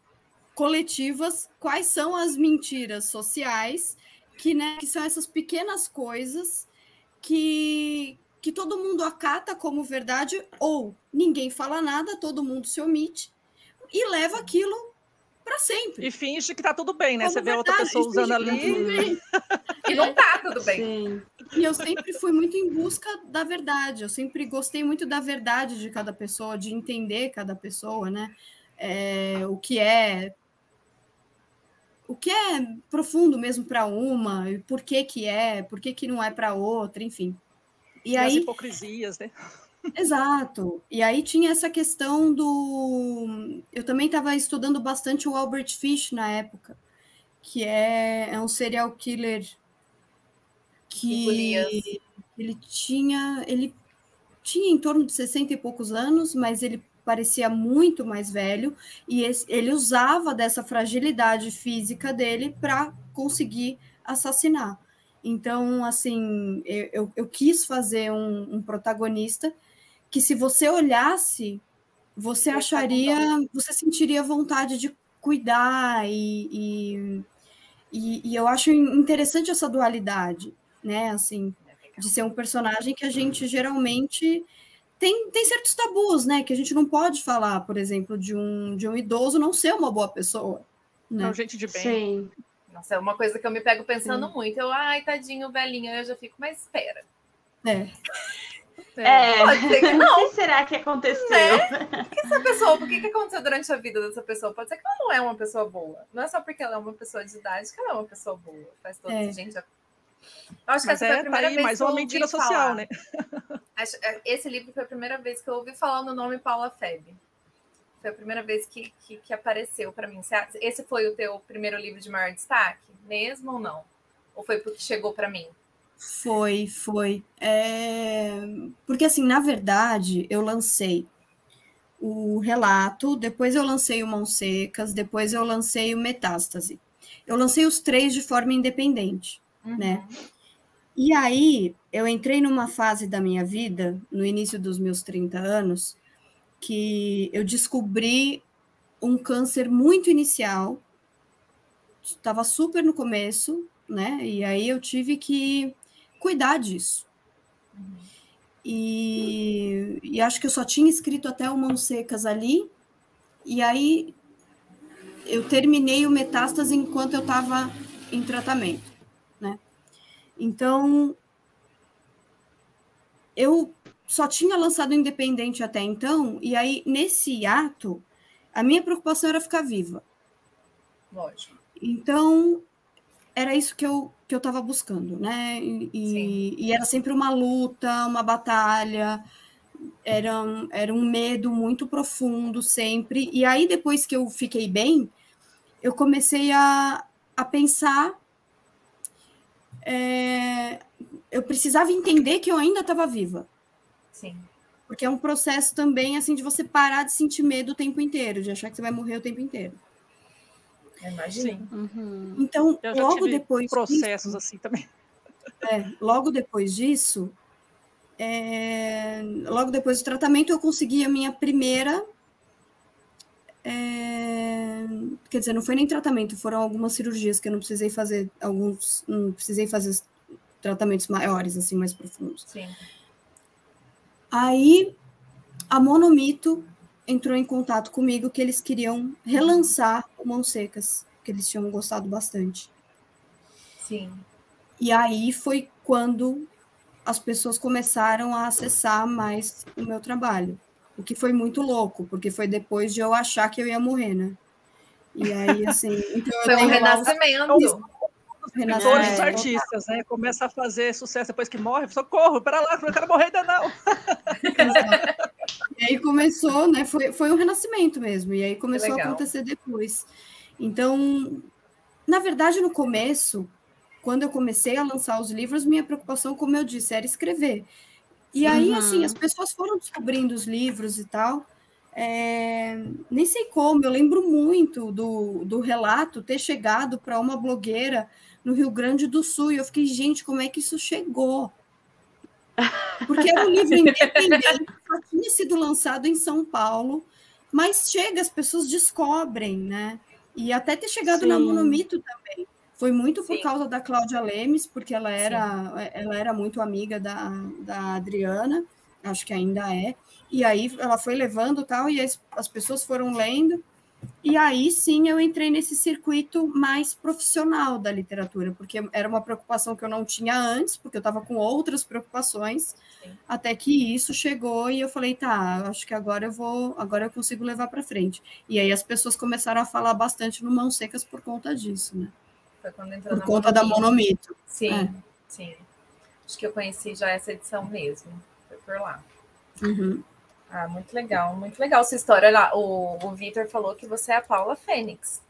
coletivas, quais são as mentiras sociais, que, né, que são essas pequenas coisas que, que todo mundo acata como verdade, ou ninguém fala nada, todo mundo se omite e leva aquilo para sempre. E finge que tá tudo bem, né? Como Você vê outra pessoa usando ali. e não tá tudo bem. Sim. E eu sempre fui muito em busca da verdade. Eu sempre gostei muito da verdade de cada pessoa, de entender cada pessoa, né? É, o que é o que é profundo mesmo para uma, e por que que é, por que que não é para outra, enfim. E, e aí as hipocrisias, né? Exato. E aí tinha essa questão do. Eu também estava estudando bastante o Albert Fish na época, que é, é um serial killer que ele tinha. Ele tinha em torno de 60 e poucos anos, mas ele parecia muito mais velho e ele usava dessa fragilidade física dele para conseguir assassinar. Então, assim, eu, eu quis fazer um, um protagonista que se você olhasse, você acharia, você sentiria vontade de cuidar e, e, e, e eu acho interessante essa dualidade, né? Assim, de ser um personagem que a gente geralmente tem, tem certos tabus, né? Que a gente não pode falar, por exemplo, de um, de um idoso não ser uma boa pessoa. Né? Não, gente de bem. Sim. Nossa, é uma coisa que eu me pego pensando Sim. muito. Eu, ai, tadinho, velhinho, eu já fico, mas espera. É. É, pode ser que não. O que será que aconteceu? Né? que essa pessoa, por que, que aconteceu durante a vida dessa pessoa? Pode ser que ela não é uma pessoa boa. Não é só porque ela é uma pessoa de idade que ela é uma pessoa boa. Faz todo é. gente. Eu acho que Mas essa é, foi a é, tá primeira tá aí, vez mais que eu uma mentira social, falar. né? É, esse livro foi a primeira vez que eu ouvi falar no nome Paula Febe. Foi a primeira vez que, que, que apareceu para mim. Esse foi o teu primeiro livro de maior destaque, mesmo ou não? Ou foi porque chegou para mim? Foi, foi. É... Porque, assim, na verdade, eu lancei o relato, depois eu lancei o Mãos Secas, depois eu lancei o Metástase. Eu lancei os três de forma independente, uhum. né? E aí, eu entrei numa fase da minha vida, no início dos meus 30 anos, que eu descobri um câncer muito inicial, estava super no começo, né? E aí eu tive que cuidar disso. Uhum. E, e, acho que eu só tinha escrito até o Mãos Secas ali, e aí eu terminei o Metástase enquanto eu estava em tratamento, né? Então, eu só tinha lançado independente até então, e aí, nesse ato, a minha preocupação era ficar viva. Lógico. Então, era isso que eu que eu estava buscando, né? E, e, era sempre uma luta, uma batalha, era, era um medo muito profundo sempre. E aí, depois que eu fiquei bem, eu comecei a, a pensar. É, eu precisava entender que eu ainda estava viva. Sim. Porque é um processo também assim de você parar de sentir medo o tempo inteiro, de achar que você vai morrer o tempo inteiro. Imagina. Uhum. Então, logo depois. Processos disso, assim também. É, logo depois disso, é, logo depois do tratamento, eu consegui a minha primeira. É, quer dizer, não foi nem tratamento, foram algumas cirurgias que eu não precisei fazer, alguns, não precisei fazer tratamentos maiores, assim, mais profundos. Sim. Aí a Monomito entrou em contato comigo que eles queriam relançar o Mãos Secas, que eles tinham gostado bastante. Sim. E aí foi quando as pessoas começaram a acessar mais o meu trabalho. O que foi muito louco, porque foi depois de eu achar que eu ia morrer, né? E aí, assim. Então foi um renascimento escritores, os artistas, né? Começa a fazer sucesso depois que morre, socorro, para lá, não quero morrer ainda não. e aí começou, né? Foi, foi um renascimento mesmo, e aí começou a acontecer depois. Então, na verdade, no começo, quando eu comecei a lançar os livros, minha preocupação, como eu disse, era escrever. E aí, uhum. assim, as pessoas foram descobrindo os livros e tal. É, nem sei como, eu lembro muito do, do relato ter chegado para uma blogueira no Rio Grande do Sul. E eu fiquei, gente, como é que isso chegou? Porque era um livro independente, só tinha sido lançado em São Paulo, mas chega, as pessoas descobrem, né? E até ter chegado Sim. na Monomito também. Foi muito por Sim. causa da Cláudia Lemes, porque ela era, ela era muito amiga da, da Adriana, acho que ainda é. E aí ela foi levando tal, e as, as pessoas foram lendo. E aí sim eu entrei nesse circuito mais profissional da literatura, porque era uma preocupação que eu não tinha antes, porque eu estava com outras preocupações, sim. até que isso chegou e eu falei, tá, acho que agora eu vou, agora eu consigo levar para frente. E aí as pessoas começaram a falar bastante no Mãos Secas por conta disso, né? Foi quando entrou por conta monomito. da monomito. Sim, é. sim. Acho que eu conheci já essa edição mesmo. Foi por lá. Uhum. Ah, muito legal, muito legal essa história. lá. O, o Vitor falou que você é a Paula Fênix.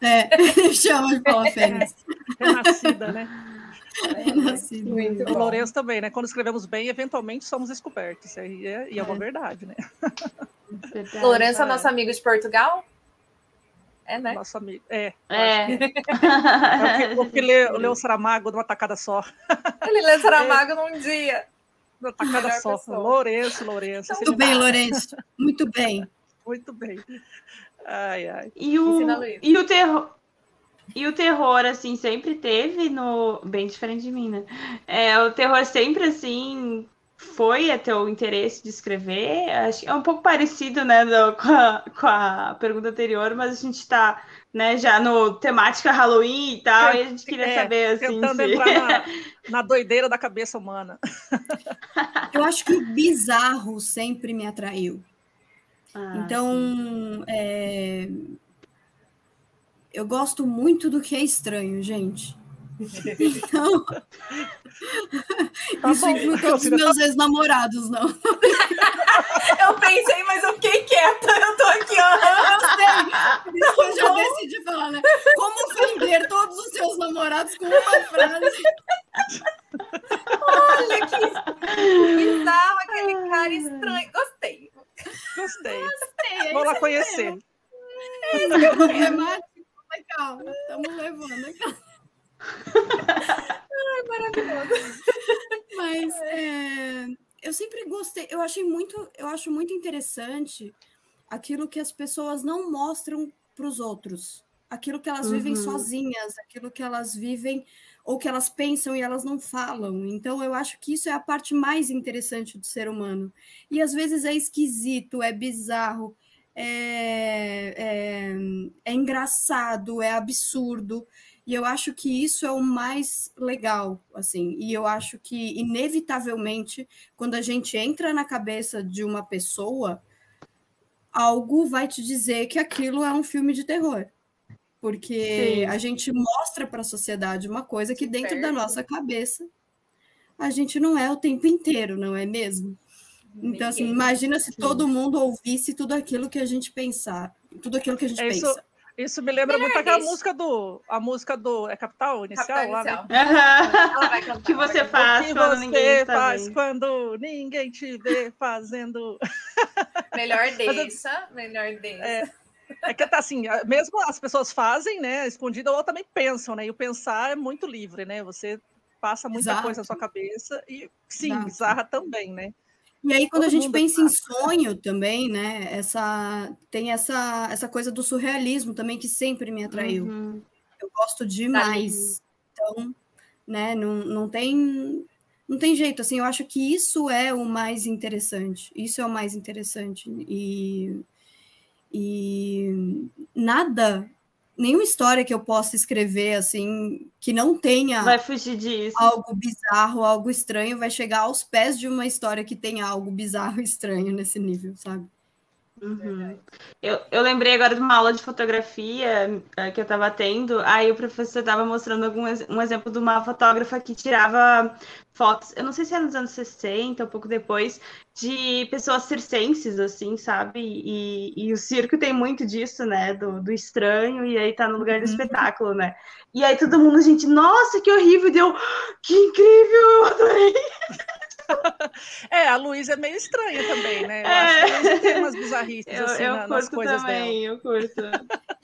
É, chama de Paula Fênix. Renascida, né? Renascida. Muito o Lourenço também, né? Quando escrevemos bem, eventualmente somos descobertos. E é, e é uma é. verdade, né? Verdade, Lourenço é nosso amigo de Portugal? É, né? Nosso amigo. É. É. é o que leu, leu Saramago numa tacada só. Ele leu Saramago é. num dia. Na tacada só. Lourenço, Lourenço. Muito bem, Lourenço. Muito bem. Muito bem. Ai, ai. E o, e o terror. E o terror, assim, sempre teve no. Bem diferente de mim, né? É, o terror sempre, assim, foi a teu interesse de escrever? Acho que é um pouco parecido, né, do, com, a, com a pergunta anterior, mas a gente está né, já no temática Halloween e tal, e a gente queria é, saber, assim... Tentando se... entrar na, na doideira da cabeça humana. Eu acho que o bizarro sempre me atraiu. Ah, então, é... eu gosto muito do que é estranho, gente. Então, tá isso bom, inclui todos os meus ex-namorados, não. eu pensei, mas eu fiquei quieta. Eu tô aqui, ó. Eu sei. Isso eu já decidi falar, né? Como ofender todos os seus namorados com uma frase. bizarro, aquele cara estranho. Gostei. Gostei. Gostei. é Vou lá isso conhecer. É problemático, legal. Estamos levando aqui. Maravilhoso. Mas é, eu sempre gostei, eu achei muito, eu acho muito interessante aquilo que as pessoas não mostram para os outros, aquilo que elas vivem Uhum. sozinhas, aquilo que elas vivem ou que elas pensam e elas não falam. Então eu acho que isso é a parte mais interessante do ser humano. E às vezes é esquisito, é bizarro, é, é, é engraçado, é absurdo. E eu acho que isso é o mais legal, assim. E eu acho que, inevitavelmente, quando a gente entra na cabeça de uma pessoa, algo vai te dizer que aquilo é um filme de terror. Porque Sim. a gente mostra para a sociedade uma coisa que dentro da nossa cabeça a gente não é o tempo inteiro, não é mesmo? Então, assim, imagina se todo mundo ouvisse tudo aquilo que a gente pensar, tudo aquilo que a gente É isso, pensa. Isso me lembra muito Melhor aquela deixa. música do. A música do. É Capital Inicial? Capital lá, né? inicial. O que você faz que quando você ninguém está faz vendo? quando ninguém te vê fazendo. Melhor deixa, melhor deixa. É, É que tá assim, mesmo as pessoas fazem, né, escondida, ou também pensam, né? E o pensar é muito livre, né? Você passa muita Exato. coisa na sua cabeça e sim, Exato. bizarra também, né? E aí, quando a Todo gente mundo pensa em sonho também, né? Essa, tem essa, essa coisa do surrealismo também que sempre me atraiu. Uhum. Eu gosto demais. Então, né, não, não tem. Não tem jeito, assim, eu acho que isso é o mais interessante. Isso é o mais interessante. E, e nada, nenhuma história que eu possa escrever, assim, que não tenha Vai fugir disso. algo bizarro, algo estranho, vai chegar aos pés de uma história que tem algo bizarro e estranho nesse nível, sabe? Uhum. Eu, eu lembrei agora de uma aula de fotografia eh, que eu estava tendo, aí o professor estava mostrando algum, um exemplo de uma fotógrafa que tirava fotos, eu não sei se era nos anos 60, um pouco depois, de pessoas circenses, assim, sabe? E, e o circo tem muito disso, né? Do, do estranho, e aí tá no lugar do Uhum. espetáculo, né? E aí todo mundo, gente, nossa, que horrível! Deu, que incrível! Eu adorei! É, a Luísa é meio estranha também, né? Eu É. acho que a Luísa tem umas bizarrices Eu, assim, eu na- nas curto coisas também, eu curto.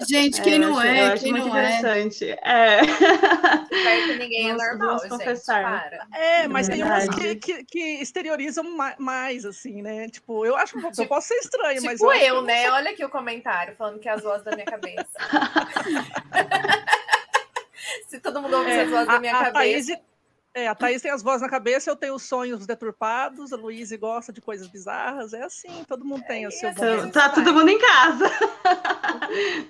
Gente, quem É, eu não acho- é, acho quem muito não é. interessante. É. Perto de ninguém é normal, vamos gente. confessar. Dela. É, mas tem umas que, que, que exteriorizam ma- mais, assim, né? Tipo, eu acho que eu Tipo- posso ser estranha, mas Tipo eu, que eu, né? Olha aqui o comentário falando que é as vozes da minha cabeça. Se todo mundo ouve É, as vozes da minha a, cabeça. Thaís, é, a Thaís tem as vozes na cabeça, eu tenho os sonhos deturpados, a Luísa gosta de coisas bizarras, é assim, todo mundo tem o seu assim, momento. Tá, tá todo mundo em casa.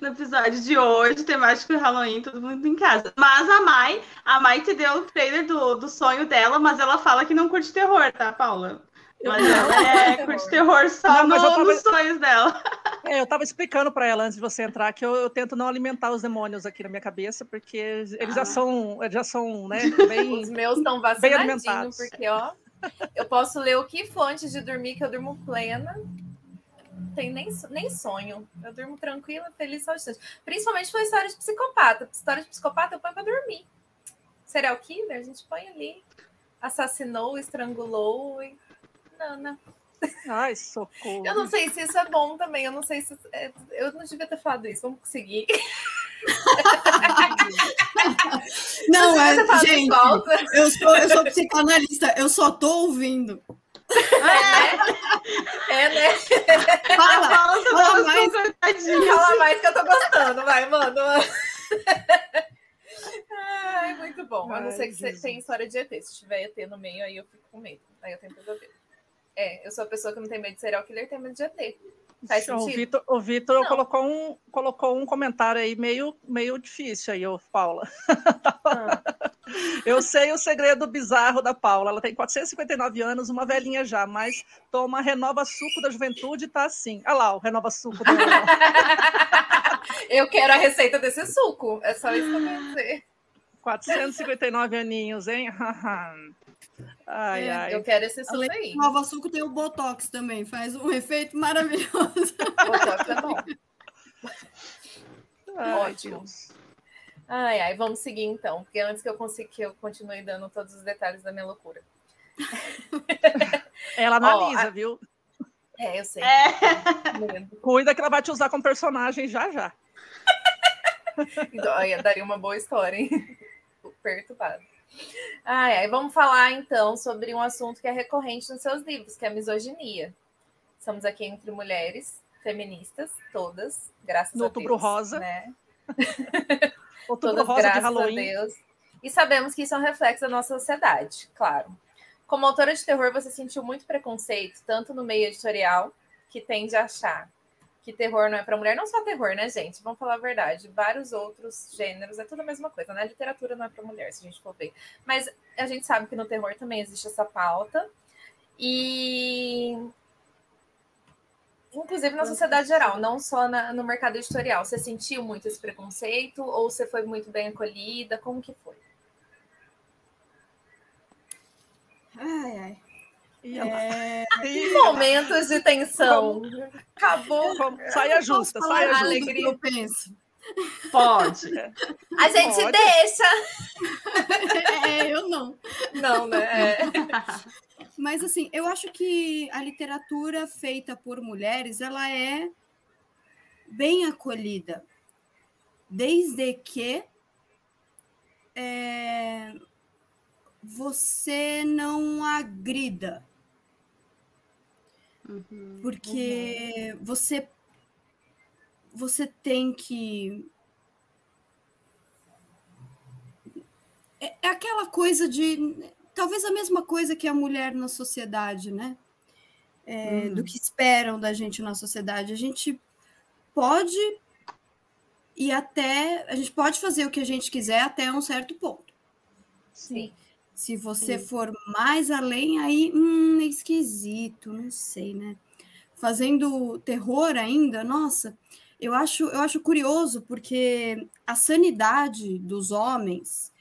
No episódio de hoje, temático Halloween, todo mundo em casa. Mas a Mai, a Mai te deu o trailer do, do sonho dela, mas ela fala que não curte terror, tá, Paula? Mas ela é, curte terror só Não, mas no- eu tava- nos sonhos dela. É, eu tava explicando para ela antes de você entrar que eu, eu tento não alimentar os demônios aqui na minha cabeça, porque eles já Ah. são, eles já são, né, Os bem... meus estão bem vacinadinhos, alimentados. porque, ó, eu posso ler o que for antes de dormir, que eu durmo plena. Não tem nem, nem sonho. Eu durmo tranquila, feliz, só distante. Principalmente foi história de psicopata. História de psicopata eu ponho pra dormir. Serial killer, a gente põe ali. Assassinou, estrangulou e. Ai, socorro. Eu não sei se isso é bom também. Eu não sei se. é- Eu não devia ter falado isso. Vamos seguir. Não, é, fala gente, volta. eu sou, eu sou psicanalista, eu só tô ouvindo. É, né? Fala, fala tava mais. Fala mais que eu tô gostando, vai, manda. manda. Ai, muito bom. A não ser que você tem história de ET. Se tiver ET no meio, aí eu fico com medo. Aí eu tenho pesadelo. É, eu sou a pessoa que não tem medo de serial killer, tem medo de ET. Faz sentido? Vitor, o Vitor colocou um, colocou um comentário aí meio, meio difícil aí, ô Paula. Ah, Eu sei o segredo bizarro da Paula. Ela tem 459 anos, uma velhinha já, mas toma renova suco da juventude e tá assim. Olha lá, o renova suco dela. eu quero a receita desse suco. É só isso que eu quero dizer. 459 aninhos, hein? ai, É, ai. Eu quero esse suco aí. do Nova Suco tem o Botox também, faz um efeito maravilhoso. Botox é bom. Ai, ótimo. Deus. Ai, ai, vamos seguir então, porque antes que eu consiga que eu continue dando todos os detalhes da minha loucura. Ela analisa, viu? É, eu sei. É. Cuida que ela vai te usar como personagem já já. Então, aí daria uma boa história, hein? Perturbado. Ai, vamos falar então sobre um assunto que é recorrente nos seus livros, que é a misoginia. Estamos aqui entre mulheres feministas, todas, graças No a Outubro Deus. Rosa. Né? Outubro Todas Rosa de graças a Halloween. Deus. E sabemos que isso é um reflexo da nossa sociedade, claro. Como autora de terror, você sentiu muito preconceito, tanto no meio editorial, que tende a achar que terror não é para mulher. Não só terror, né, gente? Vamos falar a verdade. Vários outros gêneros, é tudo a mesma coisa, né? Literatura não é para mulher, se a gente for ver. Mas a gente sabe que no terror também existe essa pauta. E. Inclusive na sociedade geral, não só na- no mercado editorial. Você sentiu muito esse preconceito ou você foi muito bem acolhida? Como que foi? Ai, ai. E ela- É, Momentos de tensão. Acabou. Saia justa, saia justa. alegria. eu penso. Pode. A gente Pode. deixa. É, eu não. Não, né? É. Mas assim, eu acho que a literatura feita por mulheres, ela é bem acolhida, desde que é, você não agrida, Uhum. porque você você tem que é, é aquela coisa de talvez a mesma coisa que a mulher na sociedade, né? É, Uhum. Do que esperam da gente na sociedade. A gente pode e até a gente pode fazer o que a gente quiser até um certo ponto. Sim. Se você Sim. for mais além, aí hum, é esquisito, não sei, né? Fazendo terror ainda, nossa, eu acho, eu acho curioso porque a sanidade dos homens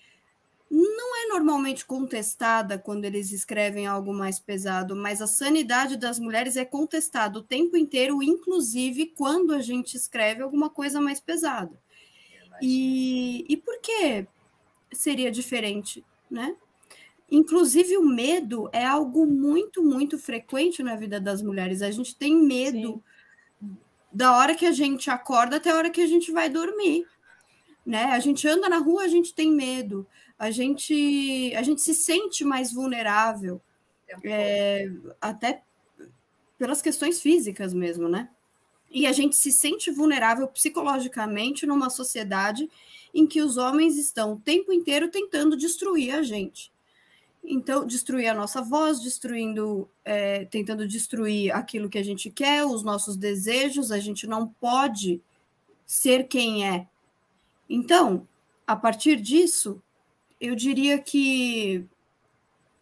não é normalmente contestada quando eles escrevem algo mais pesado, mas a sanidade das mulheres é contestada o tempo inteiro, inclusive quando a gente escreve alguma coisa mais pesada. E, e por que seria diferente, né? Inclusive, o medo é algo muito, muito frequente na vida das mulheres. A gente tem medo da hora que a gente acorda até a hora que a gente vai dormir. Né? A gente anda na rua, a gente tem medo. A gente, a gente se sente mais vulnerável, é, até pelas questões físicas mesmo, né? E a gente se sente vulnerável psicologicamente numa sociedade em que os homens estão o tempo inteiro tentando destruir a gente. Então, destruir a nossa voz, destruindo, é, tentando destruir aquilo que a gente quer, os nossos desejos, a gente não pode ser quem é. Então, a partir disso, eu diria que,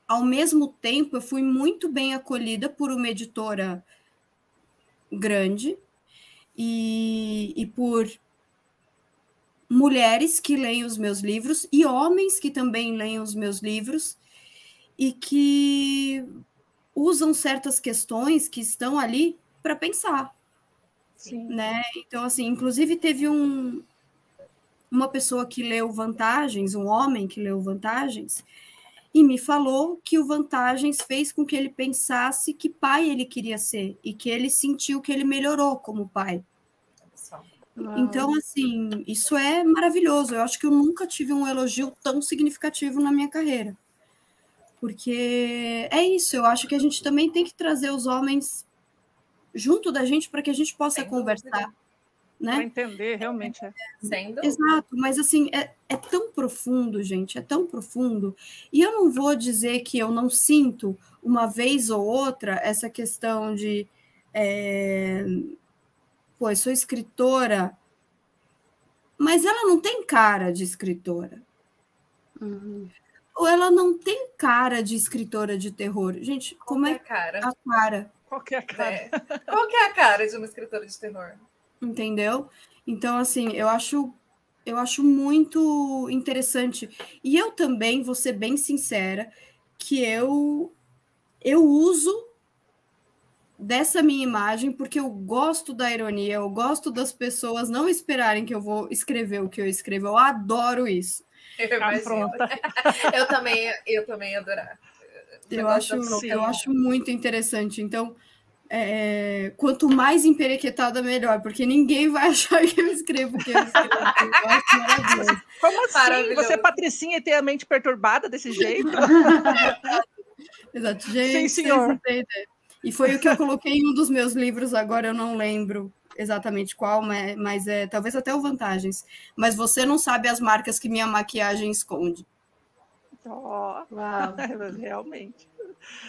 ao mesmo tempo, eu fui muito bem acolhida por uma editora grande e, e por mulheres que leem os meus livros e homens que também leem os meus livros e que usam certas questões que estão ali para pensar, Sim. né? Então, assim, inclusive teve um, uma pessoa que leu Vantagens, um homem que leu Vantagens, e me falou que o Vantagens fez com que ele pensasse que pai ele queria ser e que ele sentiu que ele melhorou como pai. Então, assim, isso é maravilhoso. Eu acho que eu nunca tive um elogio tão significativo na minha carreira. Porque é isso, eu acho que a gente também tem que trazer os homens junto da gente para que a gente possa Sem conversar, dúvida. Para né? entender, realmente. É. Sem dúvida. Exato, mas assim, é, é tão profundo, gente, é tão profundo. E eu não vou dizer que eu não sinto, uma vez ou outra, essa questão de. É, pô, eu sou escritora, mas ela não tem cara de escritora. Uhum. Ou ela não tem cara de escritora de terror. Gente, Qual como é a cara? a cara? Qual que é a cara? É. Qual que é a cara de uma escritora de terror? entendeu? Então, assim, eu acho, eu acho muito interessante. E eu também, vou ser bem sincera, que eu, eu uso dessa minha imagem porque eu gosto da ironia, eu gosto das pessoas não esperarem que eu vou escrever o que eu escrevo. Eu adoro isso. Eu Tá pronta. Eu também, eu também ia adorar. Eu acho, eu acho muito interessante. Então, é, quanto mais emperequetada, melhor, porque ninguém vai achar que eu escrevo que eu escrevo. Como assim? Você é patricinha e tem a mente perturbada desse jeito? Exato, gente. Sim, senhor. E foi o que eu coloquei em um dos meus livros, agora eu não lembro exatamente qual, mas, mas é talvez até o Vantagens. Mas você não sabe as marcas que minha maquiagem esconde. Oh, realmente.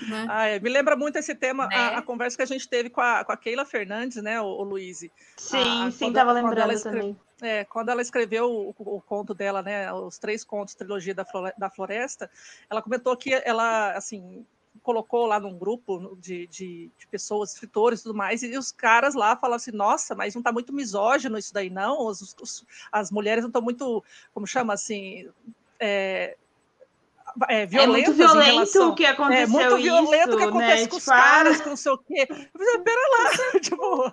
Né? Ah, me lembra muito esse tema, né? a, a, conversa que a gente teve com a, com a Keila Fernandes, né, o, o Luiz? Sim, a, sim, estava lembrando escreve, também. É, quando ela escreveu o, o, conto dela, né, os três contos, trilogia da, da floresta, ela comentou que ela, assim, colocou lá num grupo de, de, de, pessoas, escritores e tudo mais, e os caras lá falam assim, nossa, mas não está muito misógino isso daí, não? Os, os, as mulheres não estão muito, como chama assim, é, é, é muito violento relação, o que aconteceu. É muito violento o que acontece né? com os tipo, caras, com não sei o quê. Falei, pera lá, tipo,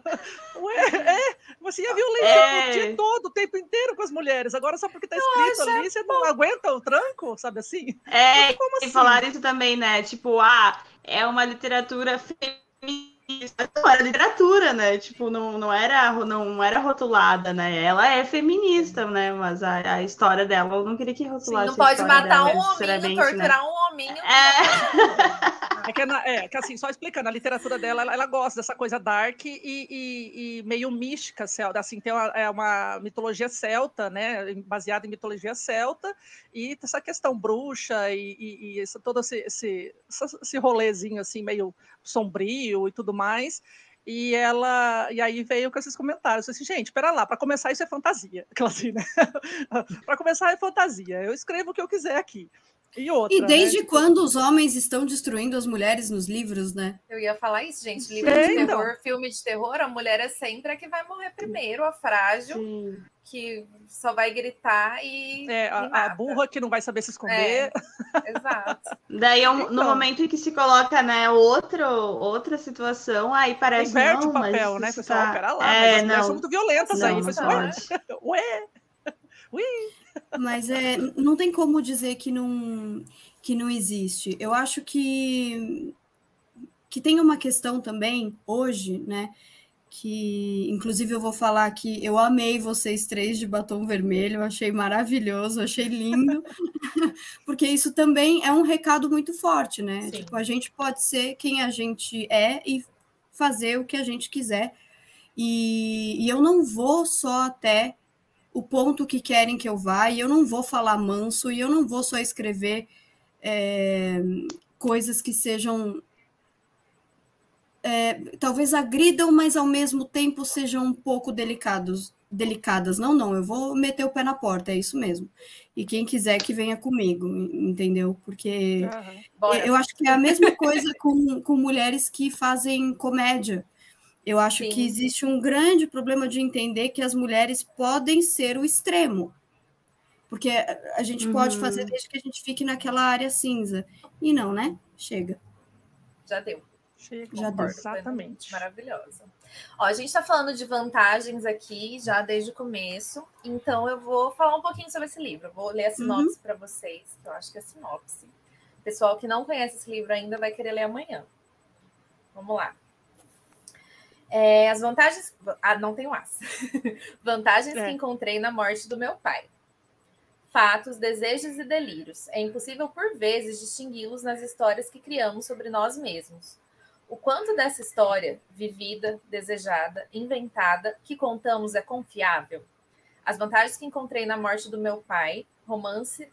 ué, é, você ia violentar é... o dia todo, o tempo inteiro com as mulheres. Agora, só porque tá escrito Nossa, ali, você não aguenta o tranco, sabe assim? É, assim? e falar isso também, né? Tipo, ah, é uma literatura feminina não era literatura, né? Tipo, não, não, era, não era rotulada, né? Ela é feminista, né? Mas a, a história dela, eu não queria que rotulasse. Sim, não pode matar um hominho, torturar né? um hominho. É. É que, é que, assim, só explicando, a literatura dela, ela, ela gosta dessa coisa dark e, e, e meio mística, assim, tem uma, é uma mitologia celta, né, baseada em mitologia celta, e essa questão bruxa e, e, e esse, todo esse, esse, esse rolezinho, assim, meio sombrio e tudo mais. E ela, e aí veio com esses comentários, eu disse, gente, espera lá, para começar isso é fantasia, assim, né? para começar é fantasia. Eu escrevo o que eu quiser aqui. E, outra, e desde né? quando os homens estão destruindo as mulheres nos livros, né? Eu ia falar isso, gente. Livro de terror, então. filme de terror, a mulher é sempre a que vai morrer primeiro, a frágil, Sim. que só vai gritar e. É, a, a, burra que não vai saber se esconder. É, exato. Daí, é um, então. no momento em que se coloca, né, outro, outra situação, aí parece. Inverte não, o papel, né? Pessoal, tá... pera lá, é, mas as não. são muito violentas não, aí. Não ué, ué. Mas é, não tem como dizer que não, que não existe. Eu acho que, que tem uma questão também hoje, né? Que inclusive eu vou falar que eu amei vocês três de batom vermelho, achei maravilhoso, achei lindo, porque isso também é um recado muito forte, né? Sim. Tipo, a gente pode ser quem a gente é e fazer o que a gente quiser. E, e eu não vou só até o ponto que querem que eu vá, e eu não vou falar manso, e eu não vou só escrever é, coisas que sejam. É, talvez agridam, mas ao mesmo tempo sejam um pouco delicados, delicadas. Não, não, eu vou meter o pé na porta, é isso mesmo. E quem quiser que venha comigo, entendeu? Porque uhum. eu acho que é a mesma coisa com, com mulheres que fazem comédia. Eu acho Sim. que existe um grande problema de entender que as mulheres podem ser o extremo. Porque a gente uhum. pode fazer desde que a gente fique naquela área cinza. E não, né? Chega. Já deu. Chega, já deu. Exatamente. Maravilhosa. Ó, a gente está falando de vantagens aqui já desde o começo, então eu vou falar um pouquinho sobre esse livro. Eu vou ler a sinopse uhum. para vocês, que eu acho que é a sinopse. O pessoal que não conhece esse livro ainda vai querer ler amanhã. Vamos lá. É, as vantagens. Ah, não tenho as. vantagens é. que encontrei na morte do meu pai. Fatos, desejos e delírios. É impossível, por vezes, distingui-los nas histórias que criamos sobre nós mesmos. O quanto dessa história, vivida, desejada, inventada, que contamos é confiável? As vantagens que encontrei na morte do meu pai, romance,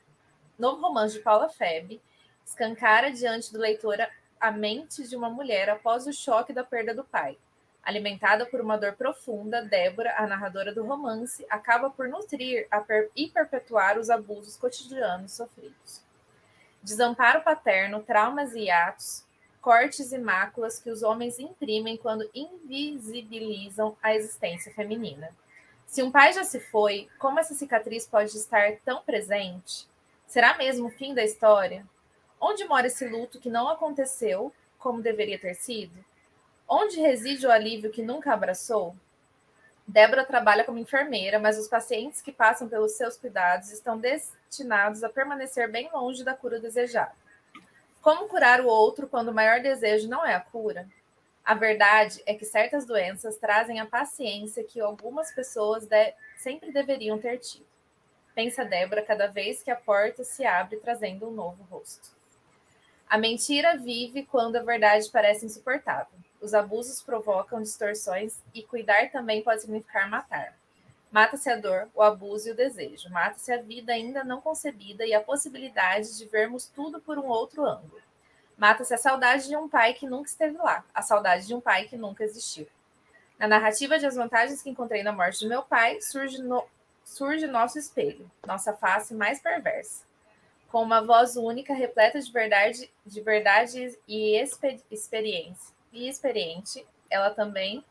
novo romance de Paula Feb, escancara diante do leitor a mente de uma mulher após o choque da perda do pai Alimentada por uma dor profunda, Débora, a narradora do romance, acaba por nutrir per e perpetuar os abusos cotidianos sofridos. Desamparo paterno, traumas e atos, cortes e máculas que os homens imprimem quando invisibilizam a existência feminina. Se um pai já se foi, como essa cicatriz pode estar tão presente? Será mesmo o fim da história? Onde mora esse luto que não aconteceu como deveria ter sido? Onde reside o alívio que nunca abraçou? Débora trabalha como enfermeira, mas os pacientes que passam pelos seus cuidados estão destinados a permanecer bem longe da cura desejada. Como curar o outro quando o maior desejo não é a cura? A verdade é que certas doenças trazem a paciência que algumas pessoas de sempre deveriam ter tido. Pensa Débora cada vez que a porta se abre trazendo um novo rosto. A mentira vive quando a verdade parece insuportável. Os abusos provocam distorções e cuidar também pode significar matar. Mata-se a dor, o abuso e o desejo. Mata-se a vida ainda não concebida e a possibilidade de vermos tudo por um outro ângulo. Mata-se a saudade de um pai que nunca esteve lá, a saudade de um pai que nunca existiu. Na narrativa de As Vantagens que Encontrei na Morte do Meu Pai, surge, no, surge nosso espelho, nossa face mais perversa. Com uma voz única, repleta de verdade, de verdade e experiência. E experiente, ela também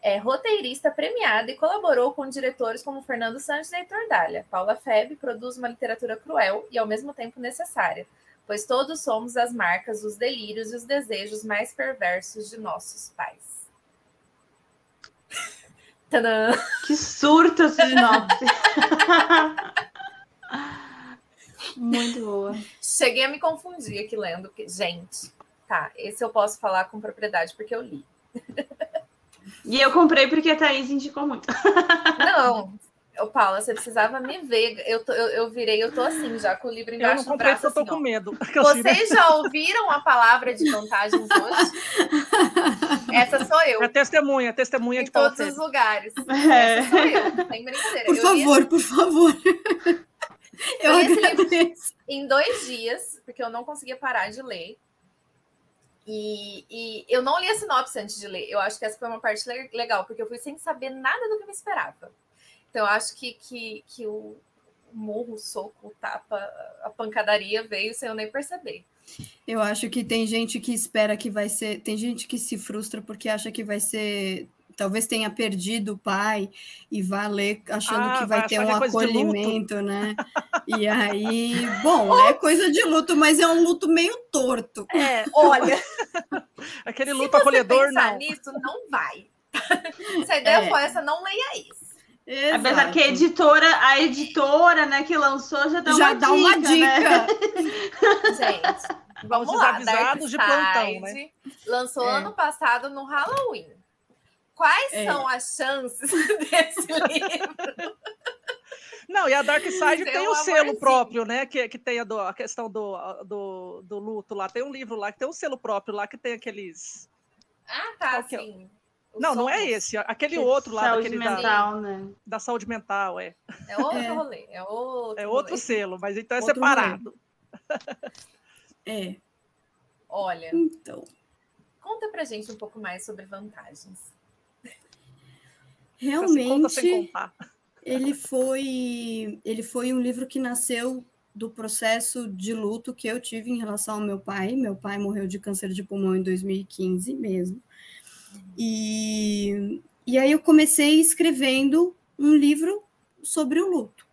é roteirista premiada e colaborou com diretores como Fernando Santos e Heitor Dália. Paula Feb produz uma literatura cruel e ao mesmo tempo necessária, pois todos somos as marcas, os delírios e os desejos mais perversos de nossos pais. Tadã! Que surto esse sinopse! Muito boa. Cheguei a me confundir aqui lendo, porque, gente, tá, esse eu posso falar com propriedade porque eu li. E eu comprei porque a Thaís indicou muito. Não, Ô, Paula, você precisava me ver. Eu, tô, eu, eu, virei, eu tô assim, já com o livro embaixo eu não comprei do braço. Eu tô assim, com medo. Vocês já ouviram a palavra de vantagens hoje? Essa sou eu. É testemunha, testemunha em de todos os lugares. É. Essa sou eu, sem brincadeira. Por favor, por favor. Eu, eu li esse livro em dois dias, porque eu não conseguia parar de ler. E, e, eu não li a sinopse antes de ler. Eu acho que essa foi uma parte legal, porque eu fui sem saber nada do que me esperava. Então, eu acho que, que, que o murro, o soco, o tapa, a pancadaria veio sem eu nem perceber. Eu acho que tem gente que espera que vai ser. Tem gente que se frustra porque acha que vai ser talvez tenha perdido o pai e vá ler achando ah, que vai, vai ter um é acolhimento, né? E aí, bom, é coisa de luto, mas é um luto meio torto. É, olha. Aquele luto acolhedor, não. nisso, não vai. Se a ideia é. foi essa, não leia isso. Exato. Apesar que a editora, a editora, né, que lançou já dá já uma dá dica, uma dica. Né? Gente, vamos lá, avisados de plantão, né? Lançou é. ano passado no Halloween. Quais é. são as chances desse livro? Não, e a Dark Side tem o um selo próprio, né? Que, que tem a, do, a questão do, do, do, luto lá. Tem um livro lá que tem um selo próprio lá que tem aqueles. Ah, tá, é sim. não, não é esse. Aquele que outro lá. Saúde mental, da, né? Da saúde mental, é. É outro é. rolê. É outro, é outro rolê. selo, mas então é outro separado. é. Olha. Então. Conta pra gente um pouco mais sobre vantagens. Realmente, ele foi, ele foi um livro que nasceu do processo de luto que eu tive em relação ao meu pai. Meu pai morreu de câncer de pulmão em 2015 mesmo. E, e aí eu comecei escrevendo um livro sobre o luto,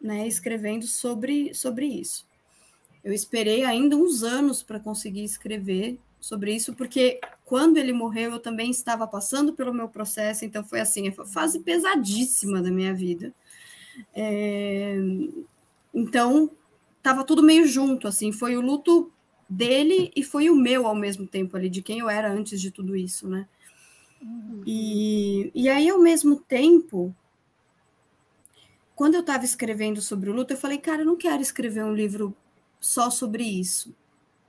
né? Escrevendo sobre, sobre isso. Eu esperei ainda uns anos para conseguir escrever sobre isso, porque quando ele morreu, eu também estava passando pelo meu processo, então foi assim, foi fase pesadíssima da minha vida. É... Então, estava tudo meio junto, assim, foi o luto dele e foi o meu ao mesmo tempo ali, de quem eu era antes de tudo isso, né? E, e aí, ao mesmo tempo, quando eu estava escrevendo sobre o luto, eu falei, cara, eu não quero escrever um livro só sobre isso,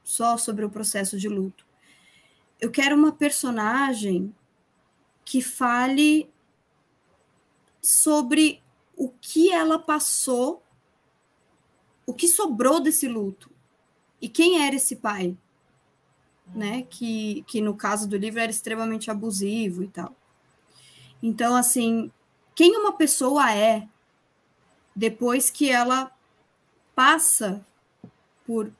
só sobre o processo de luto eu quero uma personagem que fale sobre o que ela passou, o que sobrou desse luto e quem era esse pai, né? Que, que no caso do livro era extremamente abusivo e tal. Então, assim, quem uma pessoa é depois que ela passa por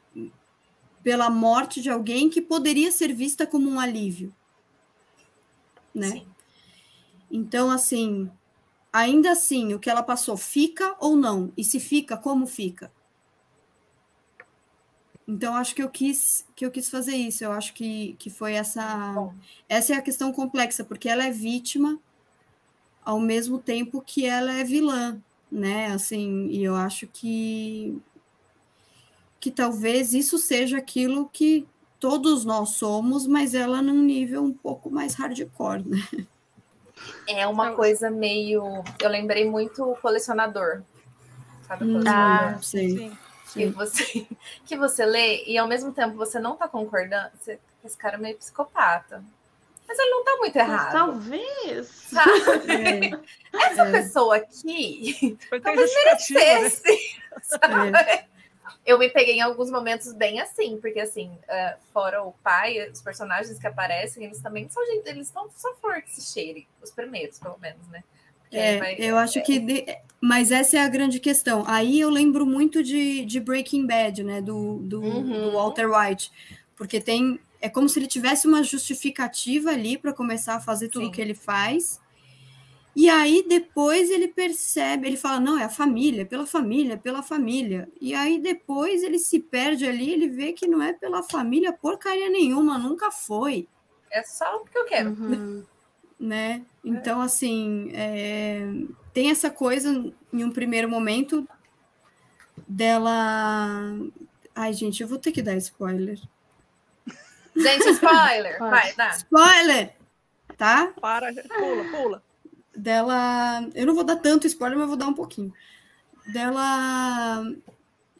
pela morte de alguém que poderia ser vista como um alívio, né? Sim. Então, assim, ainda assim, o que ela passou fica ou não? E se fica, como fica? Então, acho que eu quis que eu quis fazer isso. Eu acho que, que foi essa Bom. essa é a questão complexa, porque ela é vítima ao mesmo tempo que ela é vilã, né? Assim, e eu acho que que talvez isso seja aquilo que todos nós somos, mas ela num nível um pouco mais hardcore, né? É uma coisa meio. Eu lembrei muito o colecionador. Sabe o Hum, colecionador? ah, sei. Sim. que você, que você lê e ao mesmo tempo você não tá concordando. Você, esse cara é meio psicopata. Mas ele não tá muito Mas errado. talvez. sabe? É, Essa É. pessoa aqui Foi talvez justificativa, né? merecesse. sabe? é. Eu me peguei em alguns momentos bem assim, porque assim, é, fora o pai, os personagens que aparecem, eles também são gente, eles estão só flor que se cheire, os primeiros, pelo menos, né? Porque É, vai- eu acho que. de- Mas essa é a grande questão. Aí eu lembro muito de, de Breaking Bad, né? Do, do, Uhum. do Walter White. Porque tem. É como se ele tivesse uma justificativa ali para começar a fazer tudo Sim. que ele faz. E aí depois ele percebe, ele fala, não, é a família, pela família, pela família. E aí depois ele se perde ali, ele vê que não é pela família porcaria nenhuma, nunca foi. É só porque eu quero. Uhum. né? Então, assim, é, tem essa coisa em um primeiro momento dela. Ai, gente, eu vou ter que dar spoiler. Gente, spoiler! Vai, dá. Spoiler! Tá? Para, pula, pula. Dela. Eu não vou dar tanto spoiler, mas vou dar um pouquinho. Dela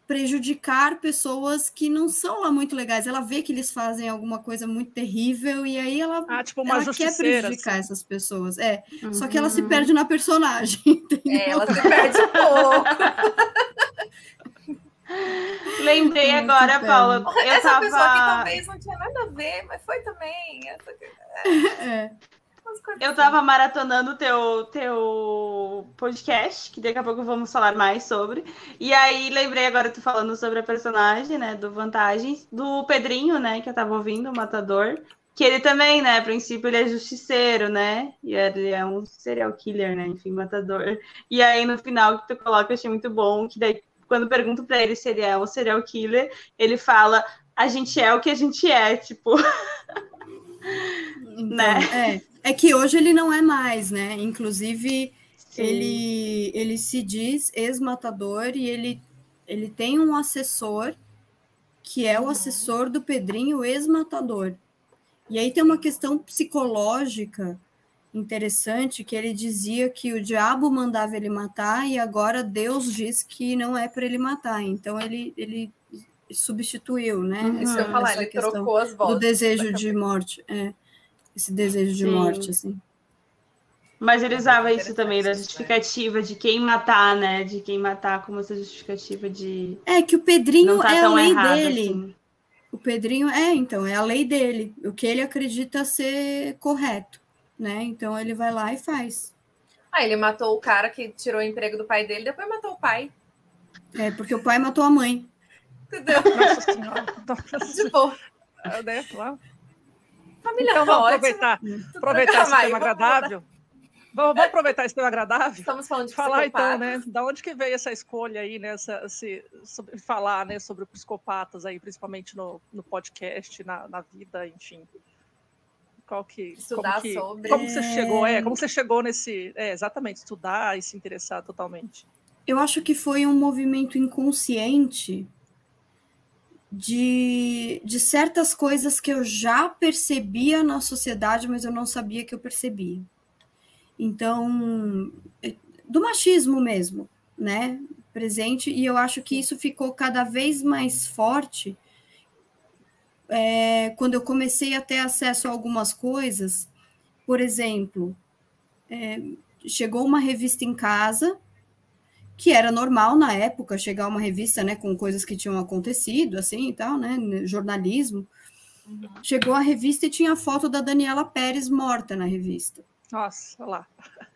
prejudicar pessoas que não são lá muito legais. Ela vê que eles fazem alguma coisa muito terrível e aí ela, Ah, tipo uma ela quer prejudicar assim. essas pessoas. É, só que ela se Uhum. perde na personagem. entendeu? É, ela se perde um pouco. Lembrei Muito agora, bem. Paula. Eu Essa pessoa que tava. talvez não tinha nada a ver, mas foi também. Essa... É. coisas Eu tava maratonando o teu, teu podcast, que daqui a pouco vamos falar mais sobre. E aí lembrei agora tu falando sobre a personagem, né? Do Vantagens, do Pedrinho, né? Que eu tava ouvindo, o Matador. Que ele também, né? A princípio ele é justiceiro, né? E ele é um serial killer, né? Enfim, matador. E aí no final que tu coloca, eu achei muito bom, que daí quando pergunto pra ele se ele é um serial killer, ele fala: a gente é o que a gente é, tipo. Então, Né? É, é que hoje ele não é mais, né? Inclusive, Sim. ele, ele se diz ex-matador e ele, ele tem um assessor que é o assessor do Pedrinho, ex-matador. E aí tem uma questão psicológica interessante que ele dizia que o diabo mandava ele matar e agora Deus diz que não é para ele matar. Então ele, ele substituiu, né? Uhum. Isso que eu ia falar, ele trocou as do vozes. desejo de morte, é. Esse desejo de Sim. morte, assim. Mas ele usava isso também da interessante, justificativa de quem matar, né? De quem matar como essa justificativa de É que o Pedrinho tá é a lei errado dele. assim. O Pedrinho é, então, é a lei dele. O que ele acredita ser correto, né? Então ele vai lá e faz. Ah, ele matou o cara que tirou o emprego do pai dele, depois matou o pai. É porque o pai matou a mãe. Entendeu? Nossa senhora. Nossa, tipo, né? Lá. família Então vamos ótima. aproveitar, aproveitar esse tema agradável. Vamos, vamos aproveitar esse tema agradável. Estamos falando de Falar então, né? Da onde que veio essa escolha aí, né? Essa, esse, sobre falar, né, sobre psicopatas aí, principalmente no, no podcast, na, na vida, enfim. Qual que, Estudar como que, sobre. Como você chegou? É, como você chegou nesse, é, exatamente, estudar e se interessar totalmente. Eu acho que foi um movimento inconsciente de, de certas coisas que eu já percebia na sociedade, mas eu não sabia que eu percebia. Então, é, do machismo mesmo, né? Presente, e eu acho que isso ficou cada vez mais forte é, quando eu comecei a ter acesso a algumas coisas. Por exemplo, é, chegou uma revista em casa que era normal na época chegar uma revista, né, com coisas que tinham acontecido, assim e tal, né, jornalismo. Uhum. Chegou a revista e tinha a foto da Daniela Pérez morta na revista. Nossa, olha lá.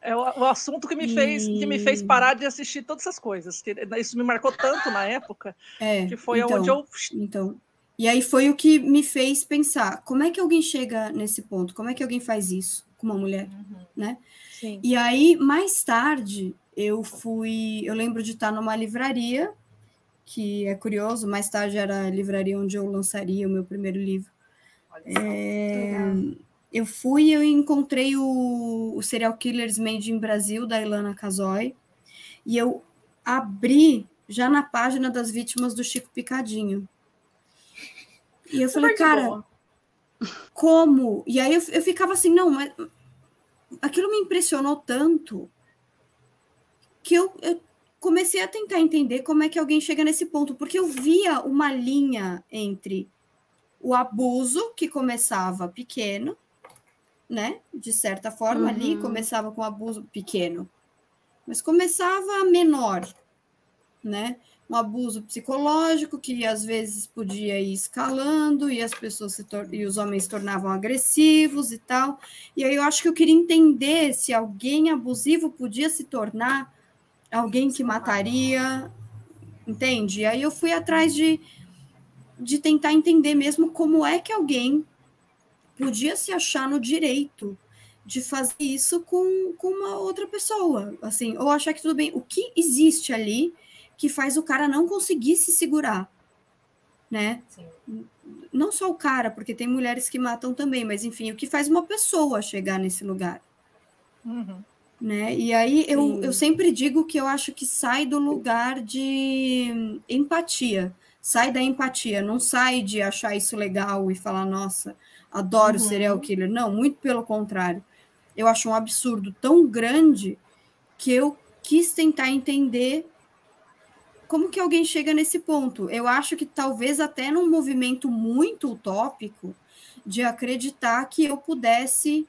É o, o assunto que me, E- fez, que me fez parar de assistir todas essas coisas. que Isso me marcou tanto na época, É, que foi então, onde eu. Então, e aí foi o que me fez pensar, como é que alguém chega nesse ponto? Como é que alguém faz isso com uma mulher? Uhum. Sim. E aí, mais tarde, eu fui. Eu lembro de estar numa livraria, que é curioso, mais tarde era a livraria onde eu lançaria o meu primeiro livro. É, eu fui e eu encontrei o, o Serial Killers Made in Brasil, da Ilana Casoy, e eu abri já na página das vítimas do Chico Picadinho. E eu falei, cara, boa. como? E aí eu, eu ficava assim, não, mas aquilo me impressionou tanto que eu, eu comecei a tentar entender como é que alguém chega nesse ponto, porque eu via uma linha entre o abuso que começava pequeno, né? De certa forma, uhum. ali começava com abuso pequeno, mas começava menor, né? Um abuso psicológico que às vezes podia ir escalando e as pessoas se e os homens se tornavam agressivos e tal. E aí eu acho que eu queria entender se alguém abusivo podia se tornar alguém que mataria, entende? E aí eu fui atrás de, de tentar entender mesmo como é que alguém podia se achar no direito de fazer isso com, com uma outra pessoa, assim, ou achar que tudo bem. O que existe ali que faz o cara não conseguir se segurar, né? Sim. Não só o cara, porque tem mulheres que matam também, mas enfim, o que faz uma pessoa chegar nesse lugar. Uhum. Né? E aí eu, eu sempre digo que eu acho que sai do lugar de empatia, sai da empatia, não sai de achar isso legal e falar, nossa, adoro uhum. serial killer. Não, muito pelo contrário. Eu acho um absurdo tão grande que eu quis tentar entender como que alguém chega nesse ponto. Eu acho que talvez até num movimento muito utópico de acreditar que eu pudesse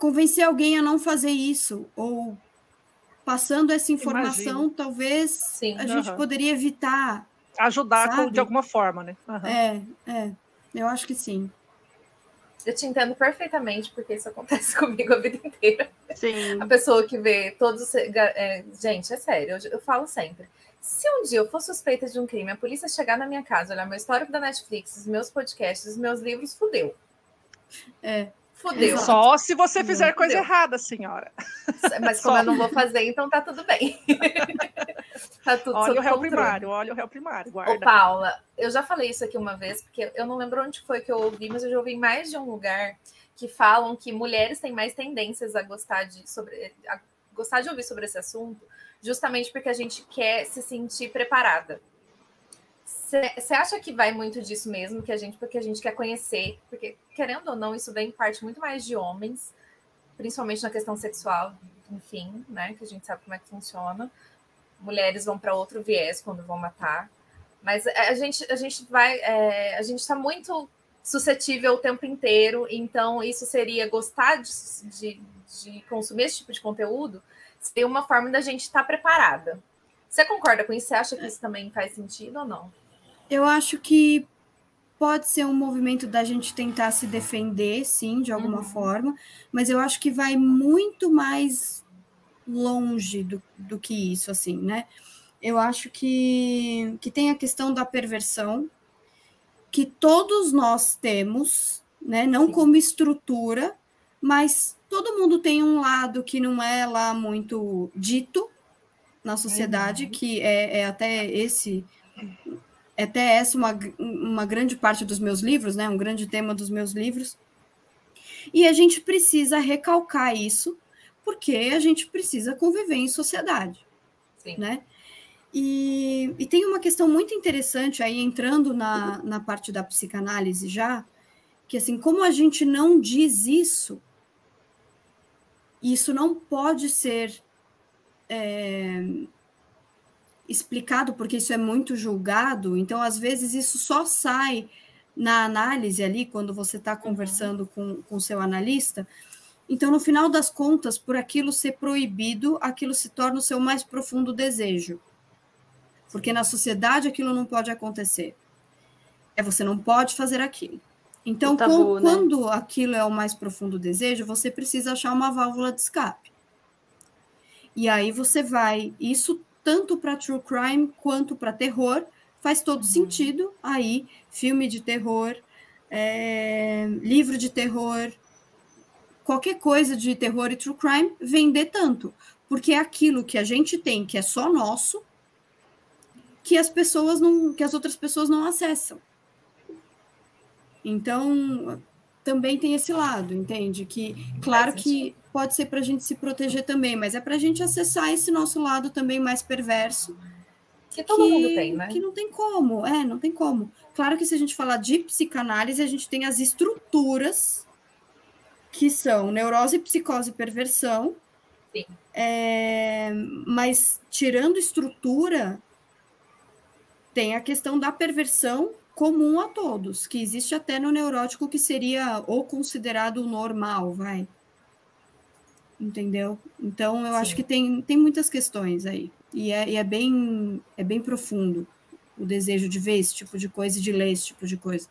convencer alguém a não fazer isso, ou passando essa informação, Imagina. talvez Sim, a gente poderia evitar. Ajudar com, de alguma forma, né? Uhum. É, é, eu acho que sim. Eu te entendo perfeitamente, porque isso acontece comigo a vida inteira. Sim. A pessoa que vê todos. É, gente, é sério, eu, eu, falo sempre. Se um dia eu for suspeita de um crime, a polícia chegar na minha casa, olhar meu histórico da Netflix, os meus podcasts, os meus livros, fudeu. É. Fudeu. Só se você fizer coisa errada, senhora. Mas como Só. eu não vou fazer, então tá tudo bem. tá tudo olha o réu controle. primário, olha o réu primário, guarda. Ô, Paula, eu já falei isso aqui uma vez, porque eu não lembro onde foi que eu ouvi, mas eu já ouvi em mais de um lugar que falam que mulheres têm mais tendências a gostar de, sobre, a gostar de ouvir sobre esse assunto, justamente porque a gente quer se sentir preparada. Você acha que vai muito disso mesmo, que a gente, porque a gente quer conhecer, porque querendo ou não, isso vem em parte muito mais de homens, principalmente na questão sexual, enfim, né? Que a gente sabe como é que funciona. Mulheres vão para outro viés quando vão matar. Mas a gente, a gente vai, é, a gente está muito suscetível o tempo inteiro, então isso seria gostar de, de, de consumir esse tipo de conteúdo, seria uma forma da gente estar tá preparada. Você concorda com isso? Você acha que isso também faz sentido ou não? Eu acho que pode ser um movimento da gente tentar se defender, sim, de alguma uhum. forma, mas eu acho que vai muito mais longe do, do que isso, assim, né? Eu acho que, que tem a questão da perversão, que todos nós temos, né? Não sim. como estrutura, mas todo mundo tem um lado que não é lá muito dito na sociedade, uhum. que é, é até esse é até essa uma, uma grande parte dos meus livros, né? Um grande tema dos meus livros. E a gente precisa recalcar isso, porque a gente precisa conviver em sociedade, Sim. né? E, e, tem uma questão muito interessante aí, entrando na, na parte da psicanálise já, que assim, como a gente não diz isso, isso não pode ser é, explicado, porque isso é muito julgado, então às vezes isso só sai na análise ali, quando você está uhum. conversando com o seu analista. Então, no final das contas, por aquilo ser proibido, aquilo se torna o seu mais profundo desejo. Porque na sociedade aquilo não pode acontecer. É você não pode fazer aquilo. Então, tabu, com, né? quando aquilo é o mais profundo desejo, você precisa achar uma válvula de escape. E aí você vai, isso tanto para true crime quanto para terror, faz todo uhum. sentido aí, filme de terror, é, livro de terror, qualquer coisa de terror e true crime vender tanto, porque é aquilo que a gente tem, que é só nosso, que as pessoas não, que as outras pessoas não acessam. Então, também tem esse lado, entende? Que claro que pode ser para a gente se proteger também, mas é para a gente acessar esse nosso lado também mais perverso. Que todo que, mundo tem, né? Que não tem como, é, não tem como. Claro que se a gente falar de psicanálise, a gente tem as estruturas que são neurose, psicose e perversão. Sim. É, mas tirando estrutura, tem a questão da perversão comum a todos, que existe até no neurótico que seria ou considerado normal, vai. Entendeu? Então eu Sim. acho que tem, tem muitas questões aí. E é, e é, bem, é bem profundo o desejo de ver esse tipo de coisa e de ler esse tipo de coisa.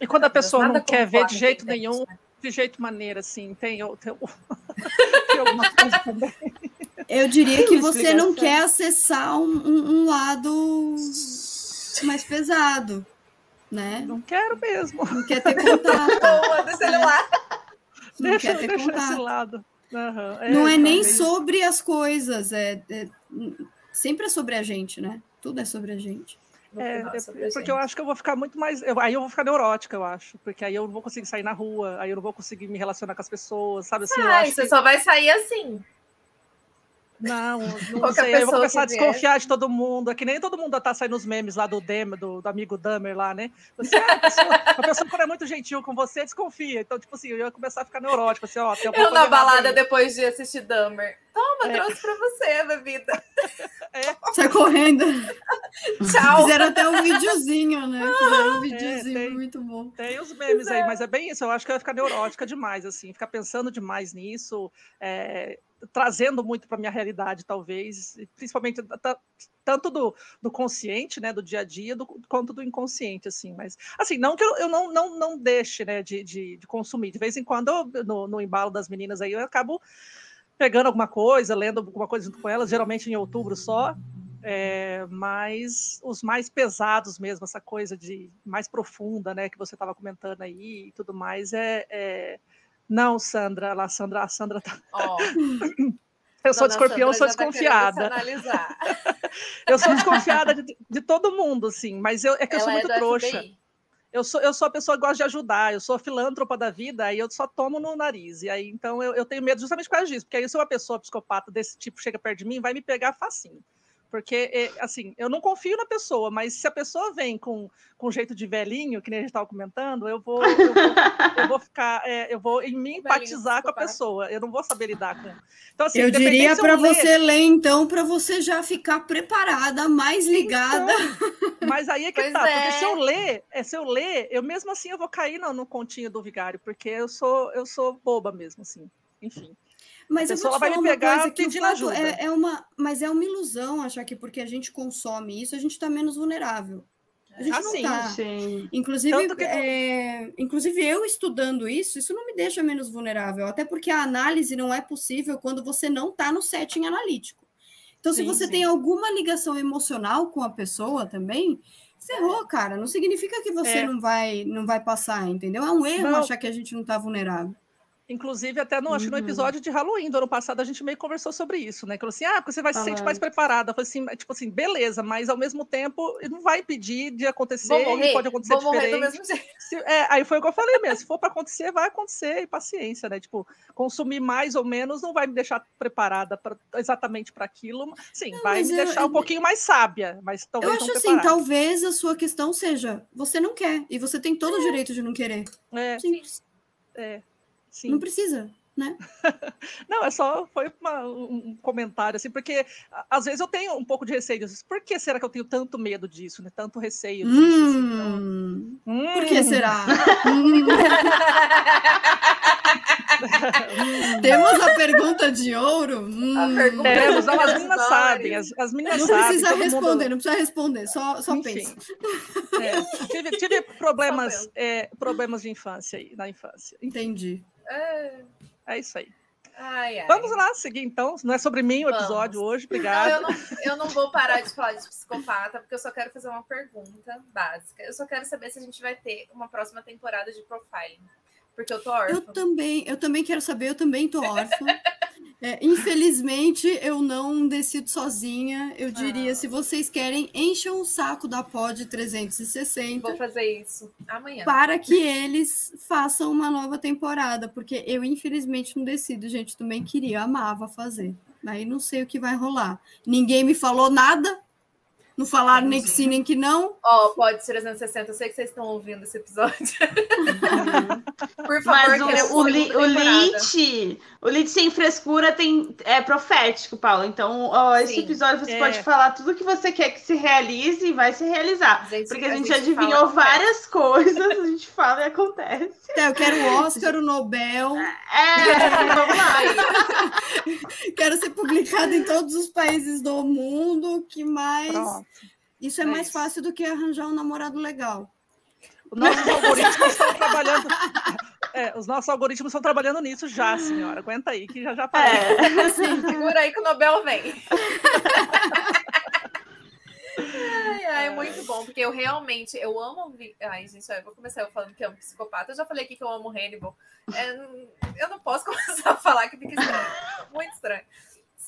E quando a pessoa não quer ver de jeito nenhum, né? de jeito maneira, assim, tem, tem, tem alguma coisa também. Eu diria que você não quer acessar um, um, um, lado mais pesado, né? Não quero mesmo. Não quer ter contato. Boa, do celular. Não deixa, quer ter deixa contato. esse lado. Uhum. É, não é nem sobre as coisas, é, é, sempre é sobre a gente, né? Tudo é sobre a gente. É, é porque eu acho que eu vou ficar muito mais. Eu, aí eu vou ficar neurótica, eu acho. Porque aí eu não vou conseguir sair na rua, aí eu não vou conseguir me relacionar com as pessoas, sabe assim? Ah, você que... só vai sair assim. Não, não sei. Eu vou começar a desconfiar de todo mundo. É que nem todo mundo tá saindo os memes lá do Demer, do, do amigo Damer lá, né? Você, ah, a, pessoa, a pessoa, quando é muito gentil com você, desconfia. Então, tipo assim, eu ia começar a ficar neurótico. Assim, ó, eu na balada depois de assistir Damer. Toma, é. trouxe pra você a bebida. É. Sai correndo. Tchau. Fizeram até um videozinho, né? Fizeram um é, videozinho é, tem, muito bom. Tem os memes aí, mas é bem isso. Eu acho que eu ia ficar neurótica demais, assim, ficar pensando demais nisso. É, trazendo muito para minha realidade, talvez, principalmente tanto do, do consciente, né, do dia a dia, do, quanto do inconsciente, assim, mas, assim, não que eu, eu não, não, não deixe, né, de, de, de, consumir, de vez em quando, eu, no, no embalo das meninas aí, eu acabo pegando alguma coisa, lendo alguma coisa junto com elas, geralmente em outubro só, é, mas os mais pesados mesmo, essa coisa de mais profunda, né, que você estava comentando aí e tudo mais, é, é não, Sandra, lá, Sandra, a Sandra tá. Oh. Eu sou de escorpião, sou tá desconfiada. Eu sou desconfiada de, de, todo mundo, assim, mas eu, é que Ela eu sou muito é trouxa. Eu sou, eu sou a pessoa que gosta de ajudar, eu sou filântropa da vida, aí eu só tomo no nariz. E aí, então, eu, eu tenho medo justamente por causa disso, porque aí se uma pessoa psicopata desse tipo chega perto de mim, vai me pegar facinho. Porque, é, assim, eu não confio na pessoa, mas se a pessoa vem com, com jeito de velhinho, que nem a gente estava comentando, eu vou, eu vou, eu vou ficar, é, eu vou em mim empatizar com a pessoa. Eu não vou saber lidar com. Então, assim, eu diria para você ler, então, para você já ficar preparada, mais ligada. Então, mas aí é que pois tá, é. porque se eu ler, é, se eu ler, eu mesmo assim eu vou cair no, no continho do vigário, porque eu sou, eu sou boba mesmo, assim. Enfim. Mas eu vou te vai falar uma coisa que o fato é, é, uma, mas é uma ilusão achar que porque a gente consome isso a gente está menos vulnerável. A gente ah, não está. Inclusive, que... é, inclusive eu estudando isso, isso não me deixa menos vulnerável, até porque a análise não é possível quando você não está no setting analítico. Então, sim, se você sim. tem alguma ligação emocional com a pessoa também, ferrou, cara. Não significa que você é. não vai não vai passar, entendeu? É um erro não. achar que a gente não está vulnerável. Inclusive, até no, acho que no uhum. episódio de Halloween do ano passado, a gente meio conversou sobre isso, né? Que falou assim: ah, você vai se sentir mais preparada. Falei assim, tipo assim, beleza, mas ao mesmo tempo não vai pedir de acontecer, morrer, pode acontecer vou diferente. Morrer do mesmo jeito. Se, é, aí foi o que eu falei mesmo: se for para acontecer, vai acontecer, e paciência, né? Tipo, consumir mais ou menos não vai me deixar preparada pra, exatamente para aquilo. Sim, não, vai me eu, deixar eu, um pouquinho mais sábia, mas talvez. Eu acho assim, talvez a sua questão seja: você não quer, e você tem todo o direito de não querer. É. Simples. É. Sim. Não precisa né? Não, é só foi uma, um comentário assim, porque às vezes eu tenho um pouco de receio. Por que será que eu tenho tanto medo disso, né? Tanto receio disso? Assim, então... hum, hum. Por que será? Temos a pergunta de ouro. Hum. Pergunta Temos, as meninas sabem, as, as meninas não sabem. Precisa responder, mundo... Não precisa responder, só, só pensa. É, tive, tive problemas, é, problemas de infância aí, na infância. Entendi. É... É isso aí. Ai, ai. Vamos lá seguir então. Não é sobre mim o episódio Vamos. hoje, obrigada. Não, eu, não, eu não vou parar de falar de psicopata, porque eu só quero fazer uma pergunta básica. Eu só quero saber se a gente vai ter uma próxima temporada de profiling. Porque eu tô órfã. Eu também, eu também quero saber, eu também tô órfã. É, infelizmente, eu não decido sozinha. Eu diria, Ah. se vocês querem, encham o saco da Pod 360 Vou fazer isso amanhã. para que eles façam uma nova temporada, porque eu, infelizmente, não decido, gente. Também queria, amava fazer. Aí não sei o que vai rolar. Ninguém me falou nada. Não falaram nem que sim, nem que não. Ó, pode 360, eu sei que vocês estão ouvindo esse episódio. Por favor, Mas o, o, li, o. Lit, o Lit sem frescura tem, é profético, Paulo. Então, ó, esse Sim. episódio você É. pode falar tudo que você quer que se realize e vai se realizar. Gente, Porque a a gente, gente adivinhou várias coisas, a gente fala e acontece. Então, eu quero o Oscar, o Nobel. É, vamos lá. Quero ser publicado em todos os países do mundo. Que mais? Pronto. Isso é É mais isso. fácil do que arranjar um namorado legal. Os nossos algoritmos estão trabalhando. É, os nossos algoritmos estão trabalhando nisso já, senhora. Aguenta aí, que já já aparece. É. Assim, Segura aí que o Nobel vem. ai, ai, muito bom, porque eu realmente, eu amo... Ai, gente, eu vou começar eu falando que amo psicopata. Eu já falei aqui que eu amo Hannibal. É, eu não posso começar a falar que fica estranho. Muito estranho.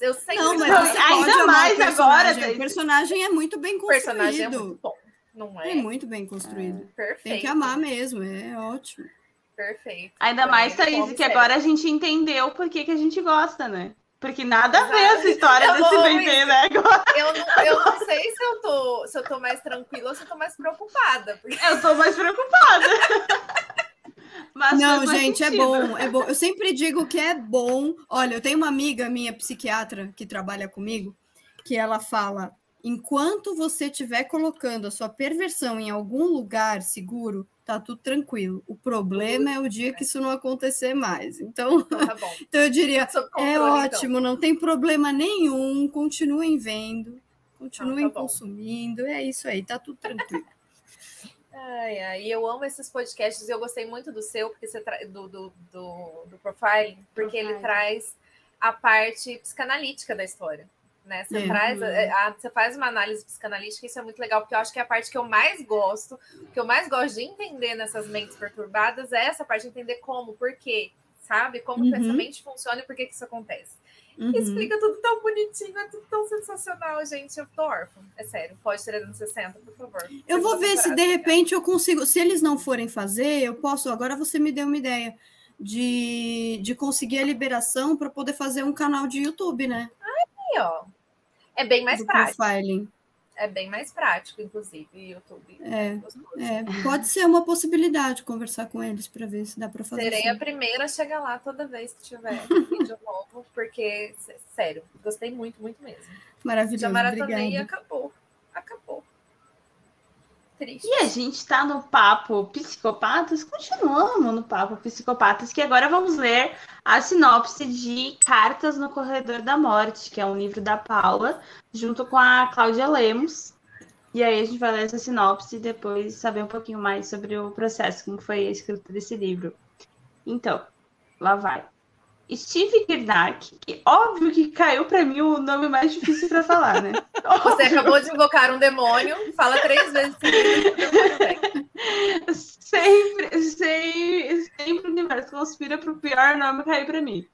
Eu sempre não, mas ainda pode amar mais agora, O personagem é muito bem o personagem é construído. muito bom. Não É é? muito bem construído. Perfeito. Tem que amar mesmo, é ótimo. Perfeito. Ainda mais, Também, Thaís, que sério. agora a gente entendeu por que, que a gente gosta, né? Porque nada a ver essa história Eu desse bebê, né? Agora Eu não, eu não sei se eu, tô, se eu tô mais tranquila ou se eu tô mais preocupada. Porque eu tô mais preocupada. Mas Não, gente, é bom, é bom. Eu sempre digo que é bom. Olha, eu tenho uma amiga minha psiquiatra que trabalha comigo, que ela fala: enquanto você estiver colocando a sua perversão em algum lugar seguro, tá tudo tranquilo. O problema é o dia que isso não acontecer mais. Então, tá bom. então eu diria, Sob é controle, então. ótimo, não tem problema nenhum. Continuem vendo, continuem Ah, tá consumindo. É isso aí, tá tudo tranquilo. Ai, ai, eu amo esses podcasts e eu gostei muito do seu, porque você tra... do, do, do, do profiling, porque ele Profiling. traz a parte psicanalítica da história. Né? Você, É. traz, a- a- você faz uma análise psicanalítica, isso é muito legal, porque eu acho que é a parte que eu mais gosto, que eu mais gosto de entender nessas mentes perturbadas é essa parte de entender como, por quê, sabe? Como Uhum. o pensamento funciona e por que, que isso acontece. Uhum. Explica tudo tão bonitinho, é tudo tão sensacional, gente. Eu tô órfã. É sério. Pode 360, por favor. Eu vou ver se de repente eu consigo. Se eles não forem fazer, eu posso. Agora você me deu uma ideia de, de conseguir a liberação para poder fazer um canal de YouTube, né? Aí, ó. É bem mais do prático. profiling. É bem mais prático, inclusive, YouTube. É, é, pode ser uma possibilidade conversar com eles para ver se dá para fazer. Serei assim. a primeira a chegar lá toda vez que tiver vídeo novo, porque, sé- sério, gostei muito, muito mesmo. Já Maravilhoso. maratonei e Obrigada. acabou. Acabou. Triste. E a gente tá no papo psicopatas, continuamos no papo psicopatas, que agora vamos ler a sinopse de Cartas no Corredor da Morte, que é um livro da Paula, junto com a Cláudia Lemos. E aí a gente vai ler essa sinopse e depois saber um pouquinho mais sobre o processo, como foi a escrita desse livro. Então, lá vai. Steve Girnack, que óbvio que caiu pra mim o nome mais difícil pra falar, né? Você acabou de invocar um demônio, fala três vezes o. Sempre, sempre, sempre o universo conspira pro pior nome cair pra mim.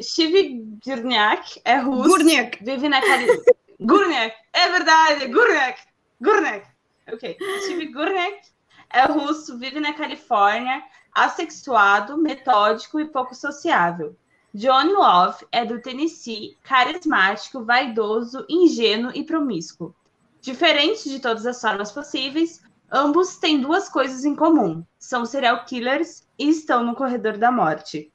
Steve Gurniak é russo, Gurniak. vive na Califórnia. Gurniak, é verdade, Gurniak, Gurniak. Ok. Steve Gurniak é russo, vive na Califórnia, assexuado, metódico e pouco sociável. John Love é do Tennessee, carismático, vaidoso, ingênuo e promíscuo. Diferente de todas as formas possíveis, Ambos têm duas coisas em comum: são serial killers e estão no corredor da morte.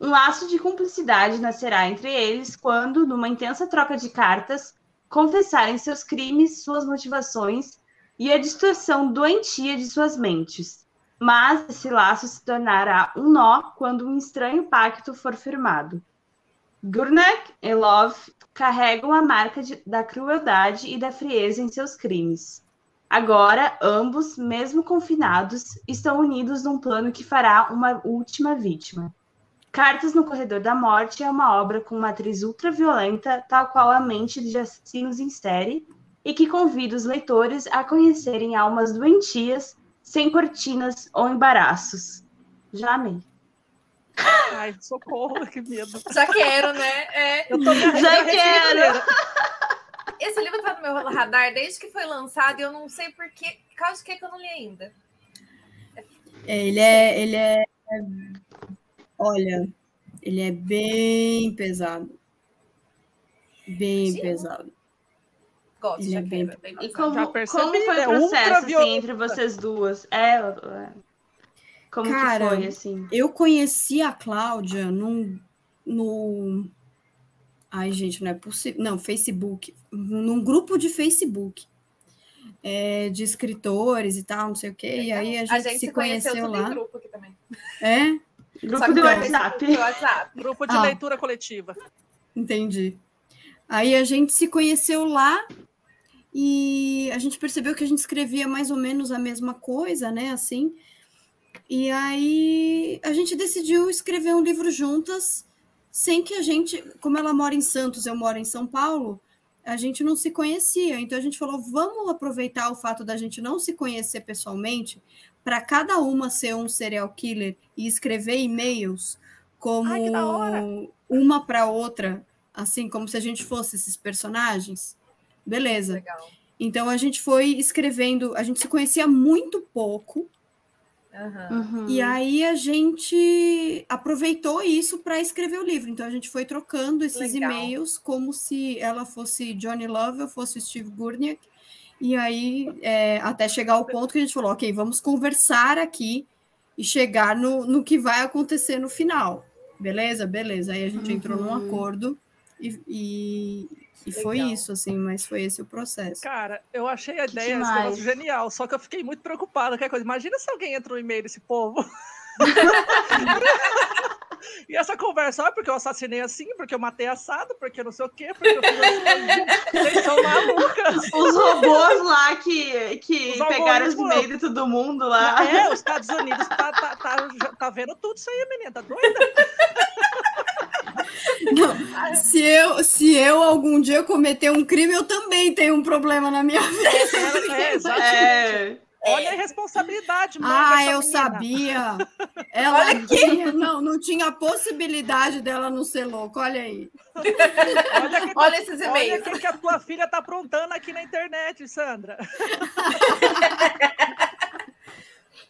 Um laço de cumplicidade nascerá entre eles quando, numa intensa troca de cartas, confessarem seus crimes, suas motivações e a distorção doentia de suas mentes. Mas esse laço se tornará um nó quando um estranho pacto for firmado. Gurnak e Love carregam a marca de- da crueldade e da frieza em seus crimes. Agora, ambos, mesmo confinados, estão unidos num plano que fará uma última vítima. Cartas no Corredor da Morte é uma obra com uma atriz ultraviolenta, tal qual a mente de assassinos em série, e que convida os leitores a conhecerem almas doentias, sem cortinas ou embaraços. Já amei. Ai, socorro, que medo. Já quero, né? É. Eu tô Já quero. Esse livro tá no meu radar desde que foi lançado e eu não sei por que, por causa de que que eu não li ainda. É, ele é, ele é, olha, ele é bem pesado, bem Sim. pesado. Gosto, Ele já é bem- E como, Já percebi, como foi é o processo assim, entre vocês duas? É, é. como Cara, que foi, assim? Eu conheci a Cláudia num, no. Ai, gente, não é possível. Não, Facebook. Num grupo de Facebook. é, de escritores e tal, não sei o quê. E aí a gente, se conheceu, tudo lá. em grupo aqui também. É, Grupo do é WhatsApp. Do WhatsApp. Grupo de Ah. leitura coletiva. entendi. Aí a gente se conheceu lá e a gente percebeu que a gente escrevia mais ou menos a mesma coisa, né? Assim. E aí a gente decidiu escrever um livro juntas, sem que a gente, como ela mora em Santos, eu moro em São Paulo, a gente não se conhecia. Então a gente falou, vamos aproveitar o fato da gente não se conhecer pessoalmente, para cada uma ser um serial killer e escrever e-mails como Ai, uma para outra, assim como se a gente fosse esses personagens. Beleza. Legal. Então a gente foi escrevendo, a gente se conhecia muito pouco. Uhum. e aí a gente aproveitou isso para escrever o livro. Então a gente foi trocando esses Legal. e-mails como se ela fosse Johnny Love, eu fosse Steve Gurniak. E aí, é, até chegar ao ponto que a gente falou, ok, vamos conversar aqui e chegar no, no que vai acontecer no final. Beleza? Beleza. Aí a gente entrou num Uhum. acordo e, e, e foi Legal. isso, assim, mas foi esse o processo. Cara, eu achei a ideia, negócio genial, só que eu fiquei muito preocupada com a coisa. Imagina se alguém entra no e-mail desse povo. E essa conversa, ah, porque eu assassinei assim, porque eu matei assado, porque não sei o quê, porque eu fiz assim. Vocês são malucas. Os robôs lá que, que Os pegaram os e-mails de todo mundo lá. É, os Estados Unidos tá, tá, tá, tá vendo tudo isso aí, menina. Tá doida? Não, se eu, se eu algum dia cometer um crime, eu também tenho um problema na minha vida. É, exatamente. É, Olha a responsabilidade, mãe Ah, eu menina. sabia. Ela tinha, não, não tinha possibilidade dela não ser louca. Olha aí. Olha, que, Olha esses olha e-mails. o que, que a tua filha tá aprontando aqui na internet, Sandra.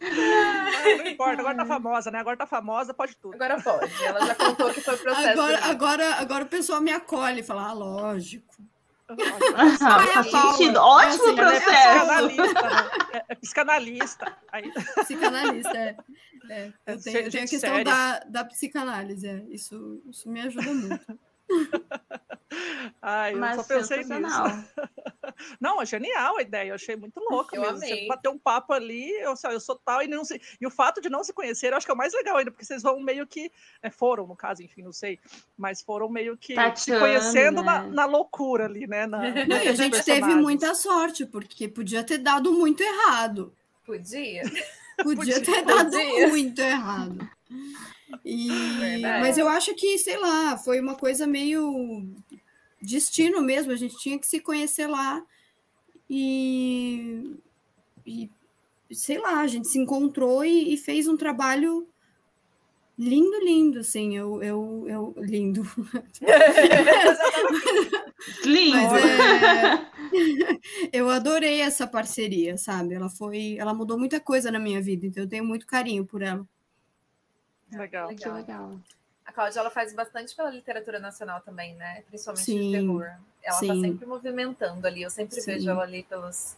Não importa, agora tá famosa, né? Agora tá famosa, pode tudo. Agora pode. Ela já contou que foi o processo. Agora, dele. agora, agora o pessoal me acolhe e fala, ah, lógico. ah, faz sentido. É Ótimo assim, é processo. psicanalista, né? É- é psicanalista. Aí, Psicanalista, é. É, É, eu tenho, eu tenho a questão da, da psicanálise, é. Isso, isso me ajuda muito. ai, eu Mas só pensei nisso. Não, é genial a ideia, eu achei muito louco Eu mesmo. amei. Você bater um papo ali, eu, eu sou tal, e não sei. E o fato de não se conhecer, eu acho que é o mais legal ainda, porque vocês vão meio que. é, foram, no caso, enfim, não sei. Mas foram meio que se Tateando, conhecendo na, né? na loucura ali, né? Na, Não, e a gente teve muita sorte, porque podia ter dado muito errado. Podia. Podia Podia. ter dado Podia. muito errado. E, mas eu acho que, sei lá, foi uma coisa meio destino mesmo. A gente tinha que se conhecer lá e, e sei lá, a gente se encontrou e, e fez um trabalho lindo, lindo, assim. Eu, eu, eu lindo. Lindo. Mas é, eu adorei essa parceria, sabe? Ela foi, ela mudou muita coisa na minha vida, então eu tenho muito carinho por ela. Legal. Que legal. A Cláudia ela faz bastante pela literatura nacional também, né? Principalmente Sim, de terror. Ela tá sim. sempre movimentando ali. Eu sempre Sim. vejo ela ali pelos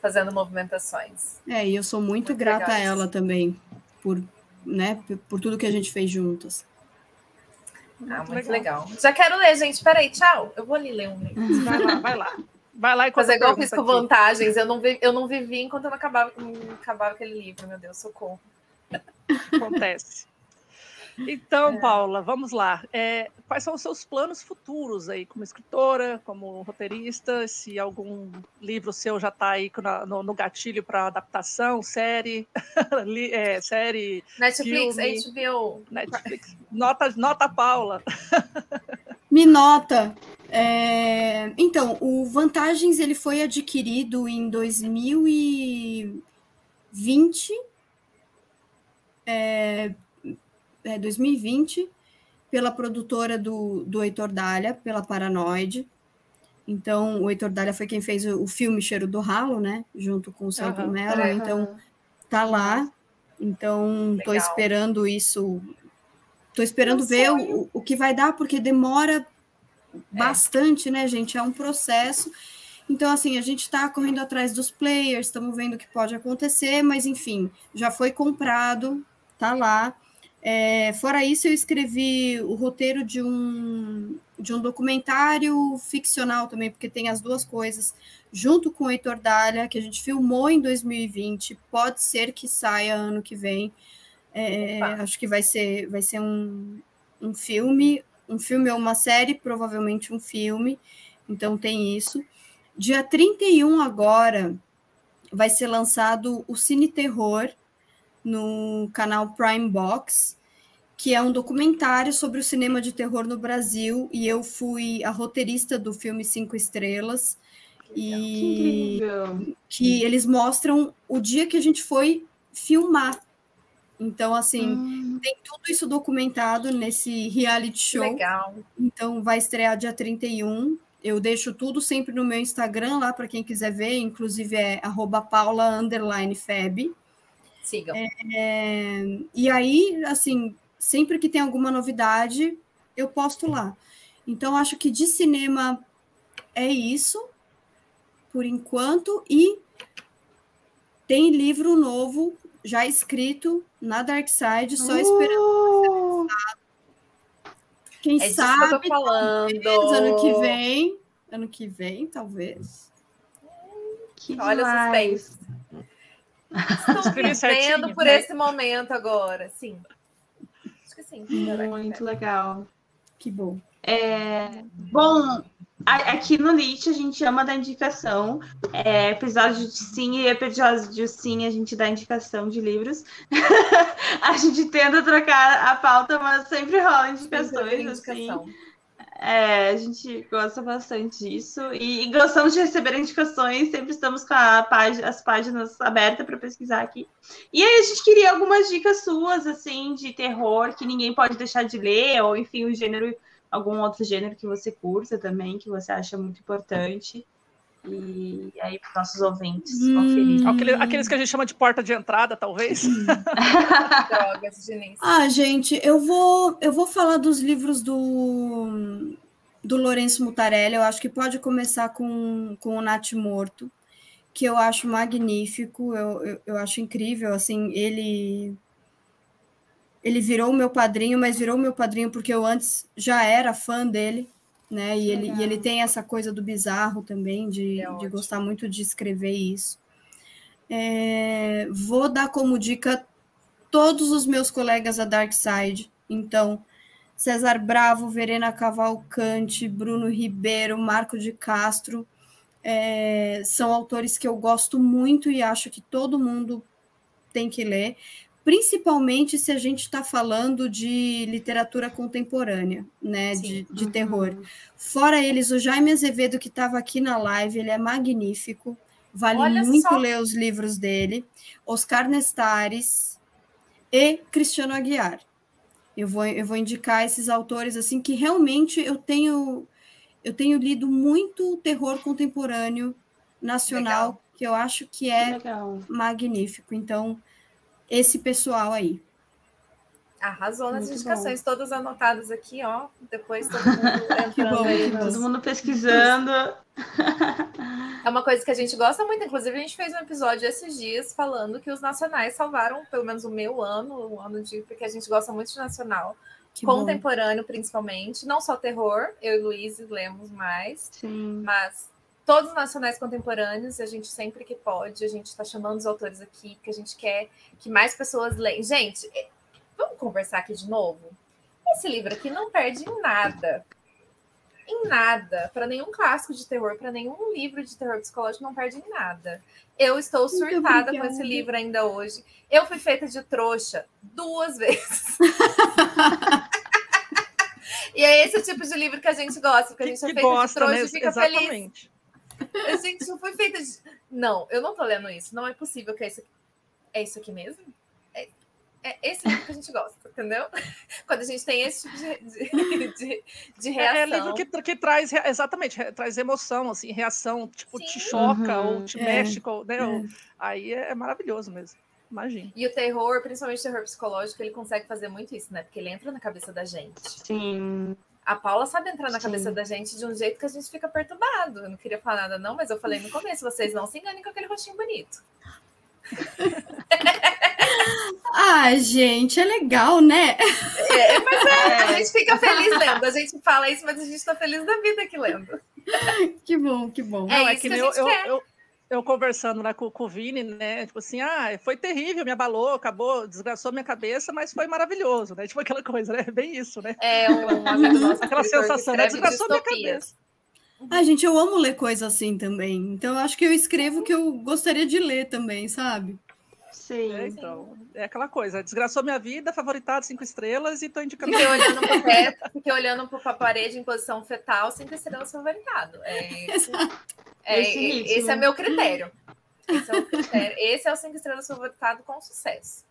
fazendo movimentações. É, e eu sou muito, Muito grata a legal ela isso. também por, né, por- tudo que a gente fez juntas. Ah, muito legal. legal. Já quero ler, gente. Peraí, tchau. Eu vou ali ler um livro. Vai lá, vai lá. Vai lá e Fazer igual eu fiz com aqui. vantagens. Eu não, vi, eu não vivi enquanto eu não acabava, não acabava aquele livro, meu Deus, socorro. Acontece. Então, Paula, vamos lá. É, quais são os seus planos futuros aí, como escritora, como roteirista? Se algum livro seu já está aí na- no, no gatilho para adaptação, série, li- é, série, Netflix, Filme. HBO. Netflix. Nota, nota Paula. Me nota. é, Então, o Vantagens ele foi adquirido em 2020 é, é, 2020 pela produtora do, do Heitor Dália, pela Paranoide. Então, o Heitor Dália foi quem fez o, o filme Cheiro do Ralo, né? Junto com o Celso Aham, Mello. aham. Então, tá lá. Então, Legal. esperando isso. Tô esperando ver o, o que vai dar, porque demora bastante, né, gente? É um processo. Então, assim, a gente está correndo atrás dos players, estamos vendo o que pode acontecer, mas enfim, já foi comprado, tá lá. É, fora isso, eu escrevi o roteiro de um, de um documentário ficcional também, porque tem as duas coisas, junto com o Heitor Dália, que a gente filmou em 2020, pode ser que saia ano que vem. É, acho que vai ser, vai ser um, um filme, um filme ou uma série, provavelmente um filme, então tem isso. Dia 31 agora vai ser lançado o Cine Terror no canal Prime Box, que é um documentário sobre o cinema de terror no Brasil, e eu fui a roteirista do filme Cinco Estrelas, Que e incrível. que eles mostram o dia que a gente foi filmar. Então, assim, Hum, tem tudo isso documentado nesse reality Que show. legal. Então vai estrear dia 31. Eu deixo tudo sempre no meu Instagram lá para quem quiser ver, inclusive é arroba paula underline feb. Sigam. É, e aí, assim, sempre que tem alguma novidade, eu posto lá. Então, acho que de cinema é isso, por enquanto, e tem livro novo já escrito na Dark Side, só esperando. uh, Quem É que sabe falando. Talvez ano que vem. Ano que vem, talvez. que Olha o suspense. Estou Escrevi vivendo por né? esse momento agora, sim. Acho que sim. Muito legal. Que bom. É, bom, a- aqui no Lit a gente ama dar indicação. É, episódio de sim e episódio de sim a gente dá indicação de livros. a gente tenta trocar a pauta, mas sempre rola indicações. Indicação. Assim. É, a gente gosta bastante disso. E, e gostamos de receber indicações. Sempre estamos com página- as páginas abertas para pesquisar aqui. E aí a gente queria algumas dicas suas, assim, de terror que ninguém pode deixar de ler, ou enfim, o gênero algum outro gênero que você curta também, que você acha muito importante. E aí, para nossos ouvintes Hum. conferirem. Aquele- aqueles que a gente chama de porta de entrada, talvez. Drogas. Ah, gente, eu vou eu vou falar dos livros do do Lourenço Mutarelli. Eu acho que pode começar com, com o Nath Morto, que eu acho magnífico. Eu, eu, eu acho incrível, assim, ele ele virou o meu padrinho, mas virou o meu padrinho porque eu antes já era fã dele, né? E ele, e ele tem essa coisa do bizarro também, de, É de gostar muito de escrever isso. É, vou dar como dica todos os meus colegas da Dark Side. Então, César Bravo, Verena Cavalcante, Bruno Ribeiro, Marco de Castro, é, são autores que eu gosto muito e acho que todo mundo tem que ler, principalmente se a gente está falando de literatura contemporânea, né, Sim. de, de terror. Fora eles, o Jaime Azevedo, que estava aqui na live, ele é magnífico, vale Olha muito só. ler os livros dele. Oscar Nestares e Cristiano Aguiar. Eu vou, eu vou indicar esses autores assim que realmente eu tenho eu tenho lido muito terror contemporâneo nacional Legal. que eu acho que Que é legal. magnífico. Então, esse pessoal aí. Arrasou nas Muito indicações, todas anotadas aqui, ó. Depois todo mundo entrando bom, aí que nos- Todo mundo pesquisando. É uma coisa que a gente gosta muito. Inclusive, a gente fez um episódio esses dias falando que os nacionais salvaram, pelo menos o meu ano, o ano de. Porque a gente gosta muito de nacional. Que bom. contemporâneo, principalmente. Não só terror, eu e Luiz lemos mais, Sim. mas todos os nacionais contemporâneos, a gente sempre que pode, a gente está chamando os autores aqui, porque a gente quer que mais pessoas leiam. Gente, eh, vamos conversar aqui de novo? Esse livro aqui não perde em nada. Em nada. Para nenhum clássico de terror, para nenhum livro de terror psicológico, não perde em nada. Eu estou surtada com esse livro ainda hoje. Eu fui feita de trouxa duas vezes. e é esse tipo de livro que a gente gosta, porque a gente é que feita de gosta, trouxa né? e fica feliz. Exatamente. A gente não foi feita de. Não, eu não tô lendo isso. Não é possível que é isso aqui. É isso aqui mesmo? É, é esse livro que a gente gosta, entendeu? Quando a gente tem esse tipo de, de, de, de É, reação. é livro que, que traz, exatamente, traz emoção, assim, reação, tipo, te Sim. choca Uhum, ou te é, mexe, com- né? é. ou- Aí é, é maravilhoso mesmo. Imagina. E o terror, principalmente o terror psicológico, ele consegue fazer muito isso, né? Porque ele entra na cabeça da gente. Sim. A Paula sabe entrar na Sim. cabeça da gente de um jeito que a gente fica perturbado. Eu não queria falar nada, não, mas eu falei no começo: vocês não se enganem com aquele rostinho bonito. Ah, gente, é legal, né? É, mas é, a gente fica feliz lendo. A gente fala isso, mas a gente tá feliz da vida aqui lendo. Que bom, que bom. É Não, isso que gente eu, quer. eu, eu, eu conversando lá com, com o Vini, né? Tipo assim, ah, foi terrível, me abalou, acabou, desgraçou minha cabeça, mas foi maravilhoso, né? Tipo aquela coisa, né? Bem isso, né? É um nosso, Aquela sensação, né? Desgraçou minha distopias. Ah, gente, eu amo ler coisa assim também. Então, eu acho que eu escrevo o que eu gostaria de ler também, sabe? Sim. É, então, é aquela coisa, desgraçou minha vida, favoritado cinco estrelas e tô indicando. Fiquei olhando pro teto, fiquei olhando para a parede em posição fetal, cinco estrelas favoritado. É esse, é, Esse ritmo. esse é meu critério. Esse é o critério. Esse é o cinco estrelas favoritado com sucesso.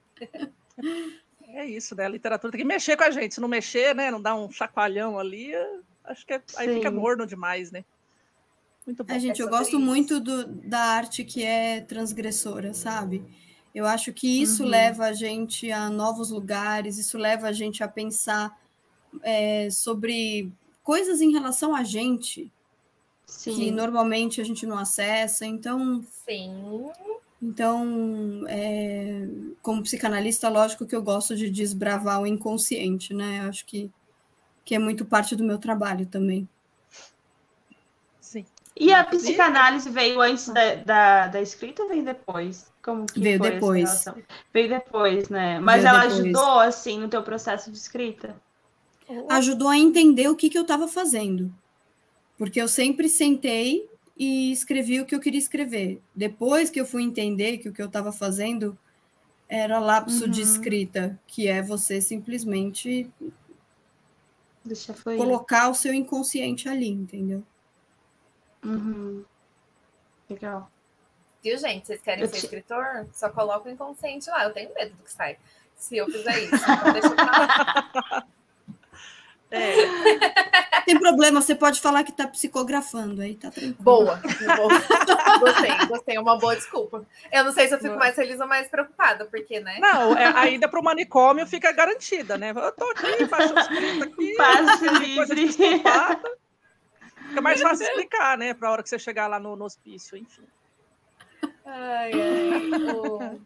É isso, né? A literatura tem que mexer com a gente. Se não mexer, né? Não dar um chacoalhão ali, é- acho que é- aí fica morno demais, né? Muito bom. A gente, eu gosto isso. muito do- da arte que é transgressora, sabe? Eu acho que isso Uhum. leva a gente a novos lugares, isso leva a gente a pensar é, sobre coisas em relação a gente que Sim. normalmente a gente não acessa. Então, Sim. então é, como psicanalista, lógico que eu gosto de desbravar o inconsciente, né? Eu acho que, que é muito parte do meu trabalho também. E a psicanálise veio antes da, da, da escrita ou veio depois? Como que Veio depois. Veio depois, né? Mas Veio ela depois. ajudou, assim, no teu processo de escrita? ajudou a entender o que, que eu estava fazendo. Porque eu sempre sentei e escrevi o que eu queria escrever. Depois que eu fui entender que o que eu estava fazendo era lapso de Uhum. escrita, que é você simplesmente colocar o seu inconsciente ali, entendeu? Uhum. Legal. Viu, gente? Vocês querem Eu ser te- escritor? Só coloca o inconsciente lá. Eu tenho medo do que sai. Se eu fizer isso. Então deixa eu falar. É, Tem problema, você pode falar que está psicografando, aí tá tranquilo. Boa. boa. Gostei, gostei. Uma boa desculpa. Eu não sei se eu fico Boa. mais feliz ou mais preocupada, porque, né? Não, é, a ida para o manicômio fica garantida, né? Eu tô aqui, faço escrita aqui, Passe coisa livre. Fica mais fácil explicar, né? Para a hora que você chegar lá no, no hospício, enfim. Ai, ai. O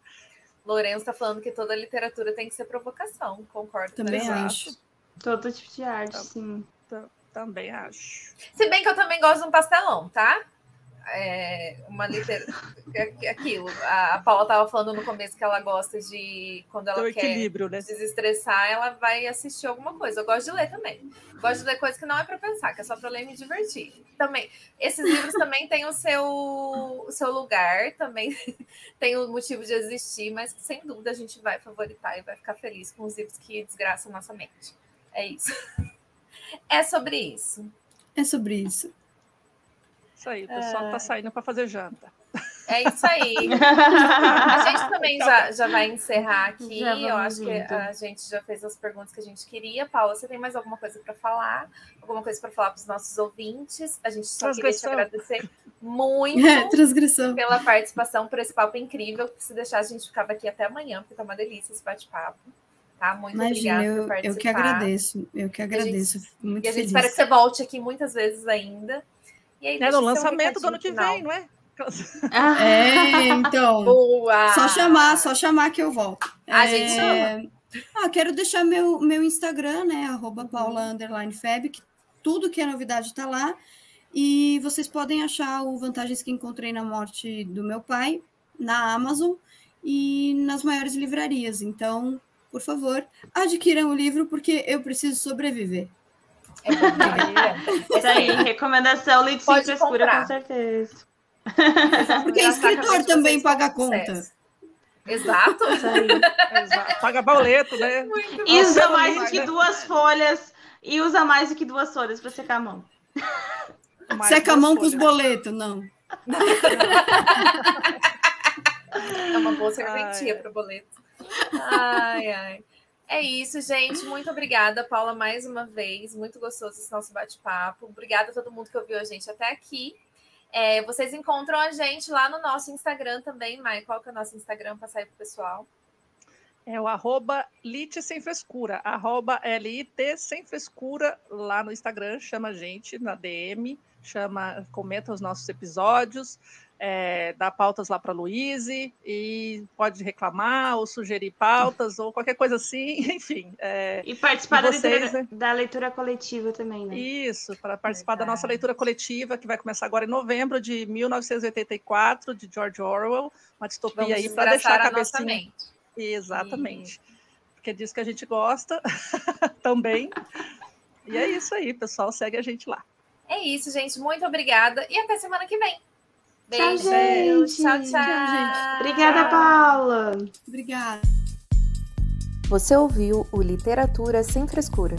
Lourenço está falando que toda literatura tem que ser provocação. Concordo. com Também isso. acho. Todo tipo de arte, Tá. sim. Também acho. Se bem que eu também gosto de um pastelão, tá? É uma literatura. Aquilo. A a Paula estava falando no começo que ela gosta de. Quando ela quer equilíbrio, né? desestressar, ela vai assistir alguma coisa. Eu gosto de ler também. Gosto de ler coisas que não é para pensar, que é só para ler e me divertir. Também, esses livros também têm o seu, o seu lugar, também tem o motivo de existir, mas sem dúvida a gente vai favoritar e vai ficar feliz com os livros que desgraçam nossa mente. É isso. É sobre isso. É sobre isso. Isso aí, o pessoal tá saindo para fazer janta. É isso aí. A gente também já, já vai encerrar aqui. Eu acho que indo. a gente já fez as perguntas que a gente queria. Paula, você tem mais alguma coisa para falar? Alguma coisa para falar para os nossos ouvintes? A gente só queria te agradecer muito É, transgressão. pela participação, por esse papo incrível. Se deixar, a gente ficava aqui até amanhã, porque tá uma delícia esse bate-papo. Tá? Muito Imagina, obrigada por eu, participar. eu que agradeço. Eu que agradeço. Muito E a gente feliz. espera que você volte aqui muitas vezes ainda. Aí, É no lançamento do ano que vem, não é? Ah, É, então. Boa! Só chamar, só chamar que eu volto. A É, gente chama. Ah, quero deixar meu, meu Instagram, né? Arroba Paula underline Feb, que tudo que é novidade está lá. E vocês podem achar o Vantagens que Encontrei na Morte do meu pai na Amazon e nas maiores livrarias. Então, por favor, adquiram o livro porque eu preciso sobreviver. É? Isso aí, recomendação Leite sem Pode frescura, comprar. com certeza. Porque Já escritor também paga conta. Exato. Isso aí. Exato. Paga boleto, né? Muito E bom. usa mais do que né? duas folhas. E usa mais do que duas folhas para secar a mão. Mais Seca a mão com os folhas. boletos, não. É uma boa serventia para o boleto. Ai, ai. É isso, gente. Muito obrigada, Paula, mais uma vez. Muito gostoso esse nosso bate-papo. Obrigada a todo mundo que ouviu a gente até aqui. É, vocês encontram a gente lá no nosso Instagram também, Mai. Qual que é o nosso Instagram para sair para o pessoal? É o arroba Lite Sem Frescura, arroba L-I-T Sem Frescura lá no Instagram, chama a gente na DM, chama, comenta os nossos episódios, é, dá pautas lá para a Luíse e pode reclamar ou sugerir pautas ou qualquer coisa assim, enfim. É, e participar e vocês, da, leitura, né? da, leitura, coletiva também, né? Isso, para participar Verdade. da nossa leitura coletiva, que vai começar agora em novembro, de 1984, de George Orwell, uma distopia Vamos aí para deixar a cabecinha. Exatamente. Porque é disso que a gente gosta também. E é isso aí, pessoal. Segue a gente lá. É isso, gente. Muito obrigada e até semana que vem. Beijo. Tchau, gente. Tchau, tchau. tchau gente. Obrigada, Paula. Obrigada. Você ouviu o Literatura Sem Frescura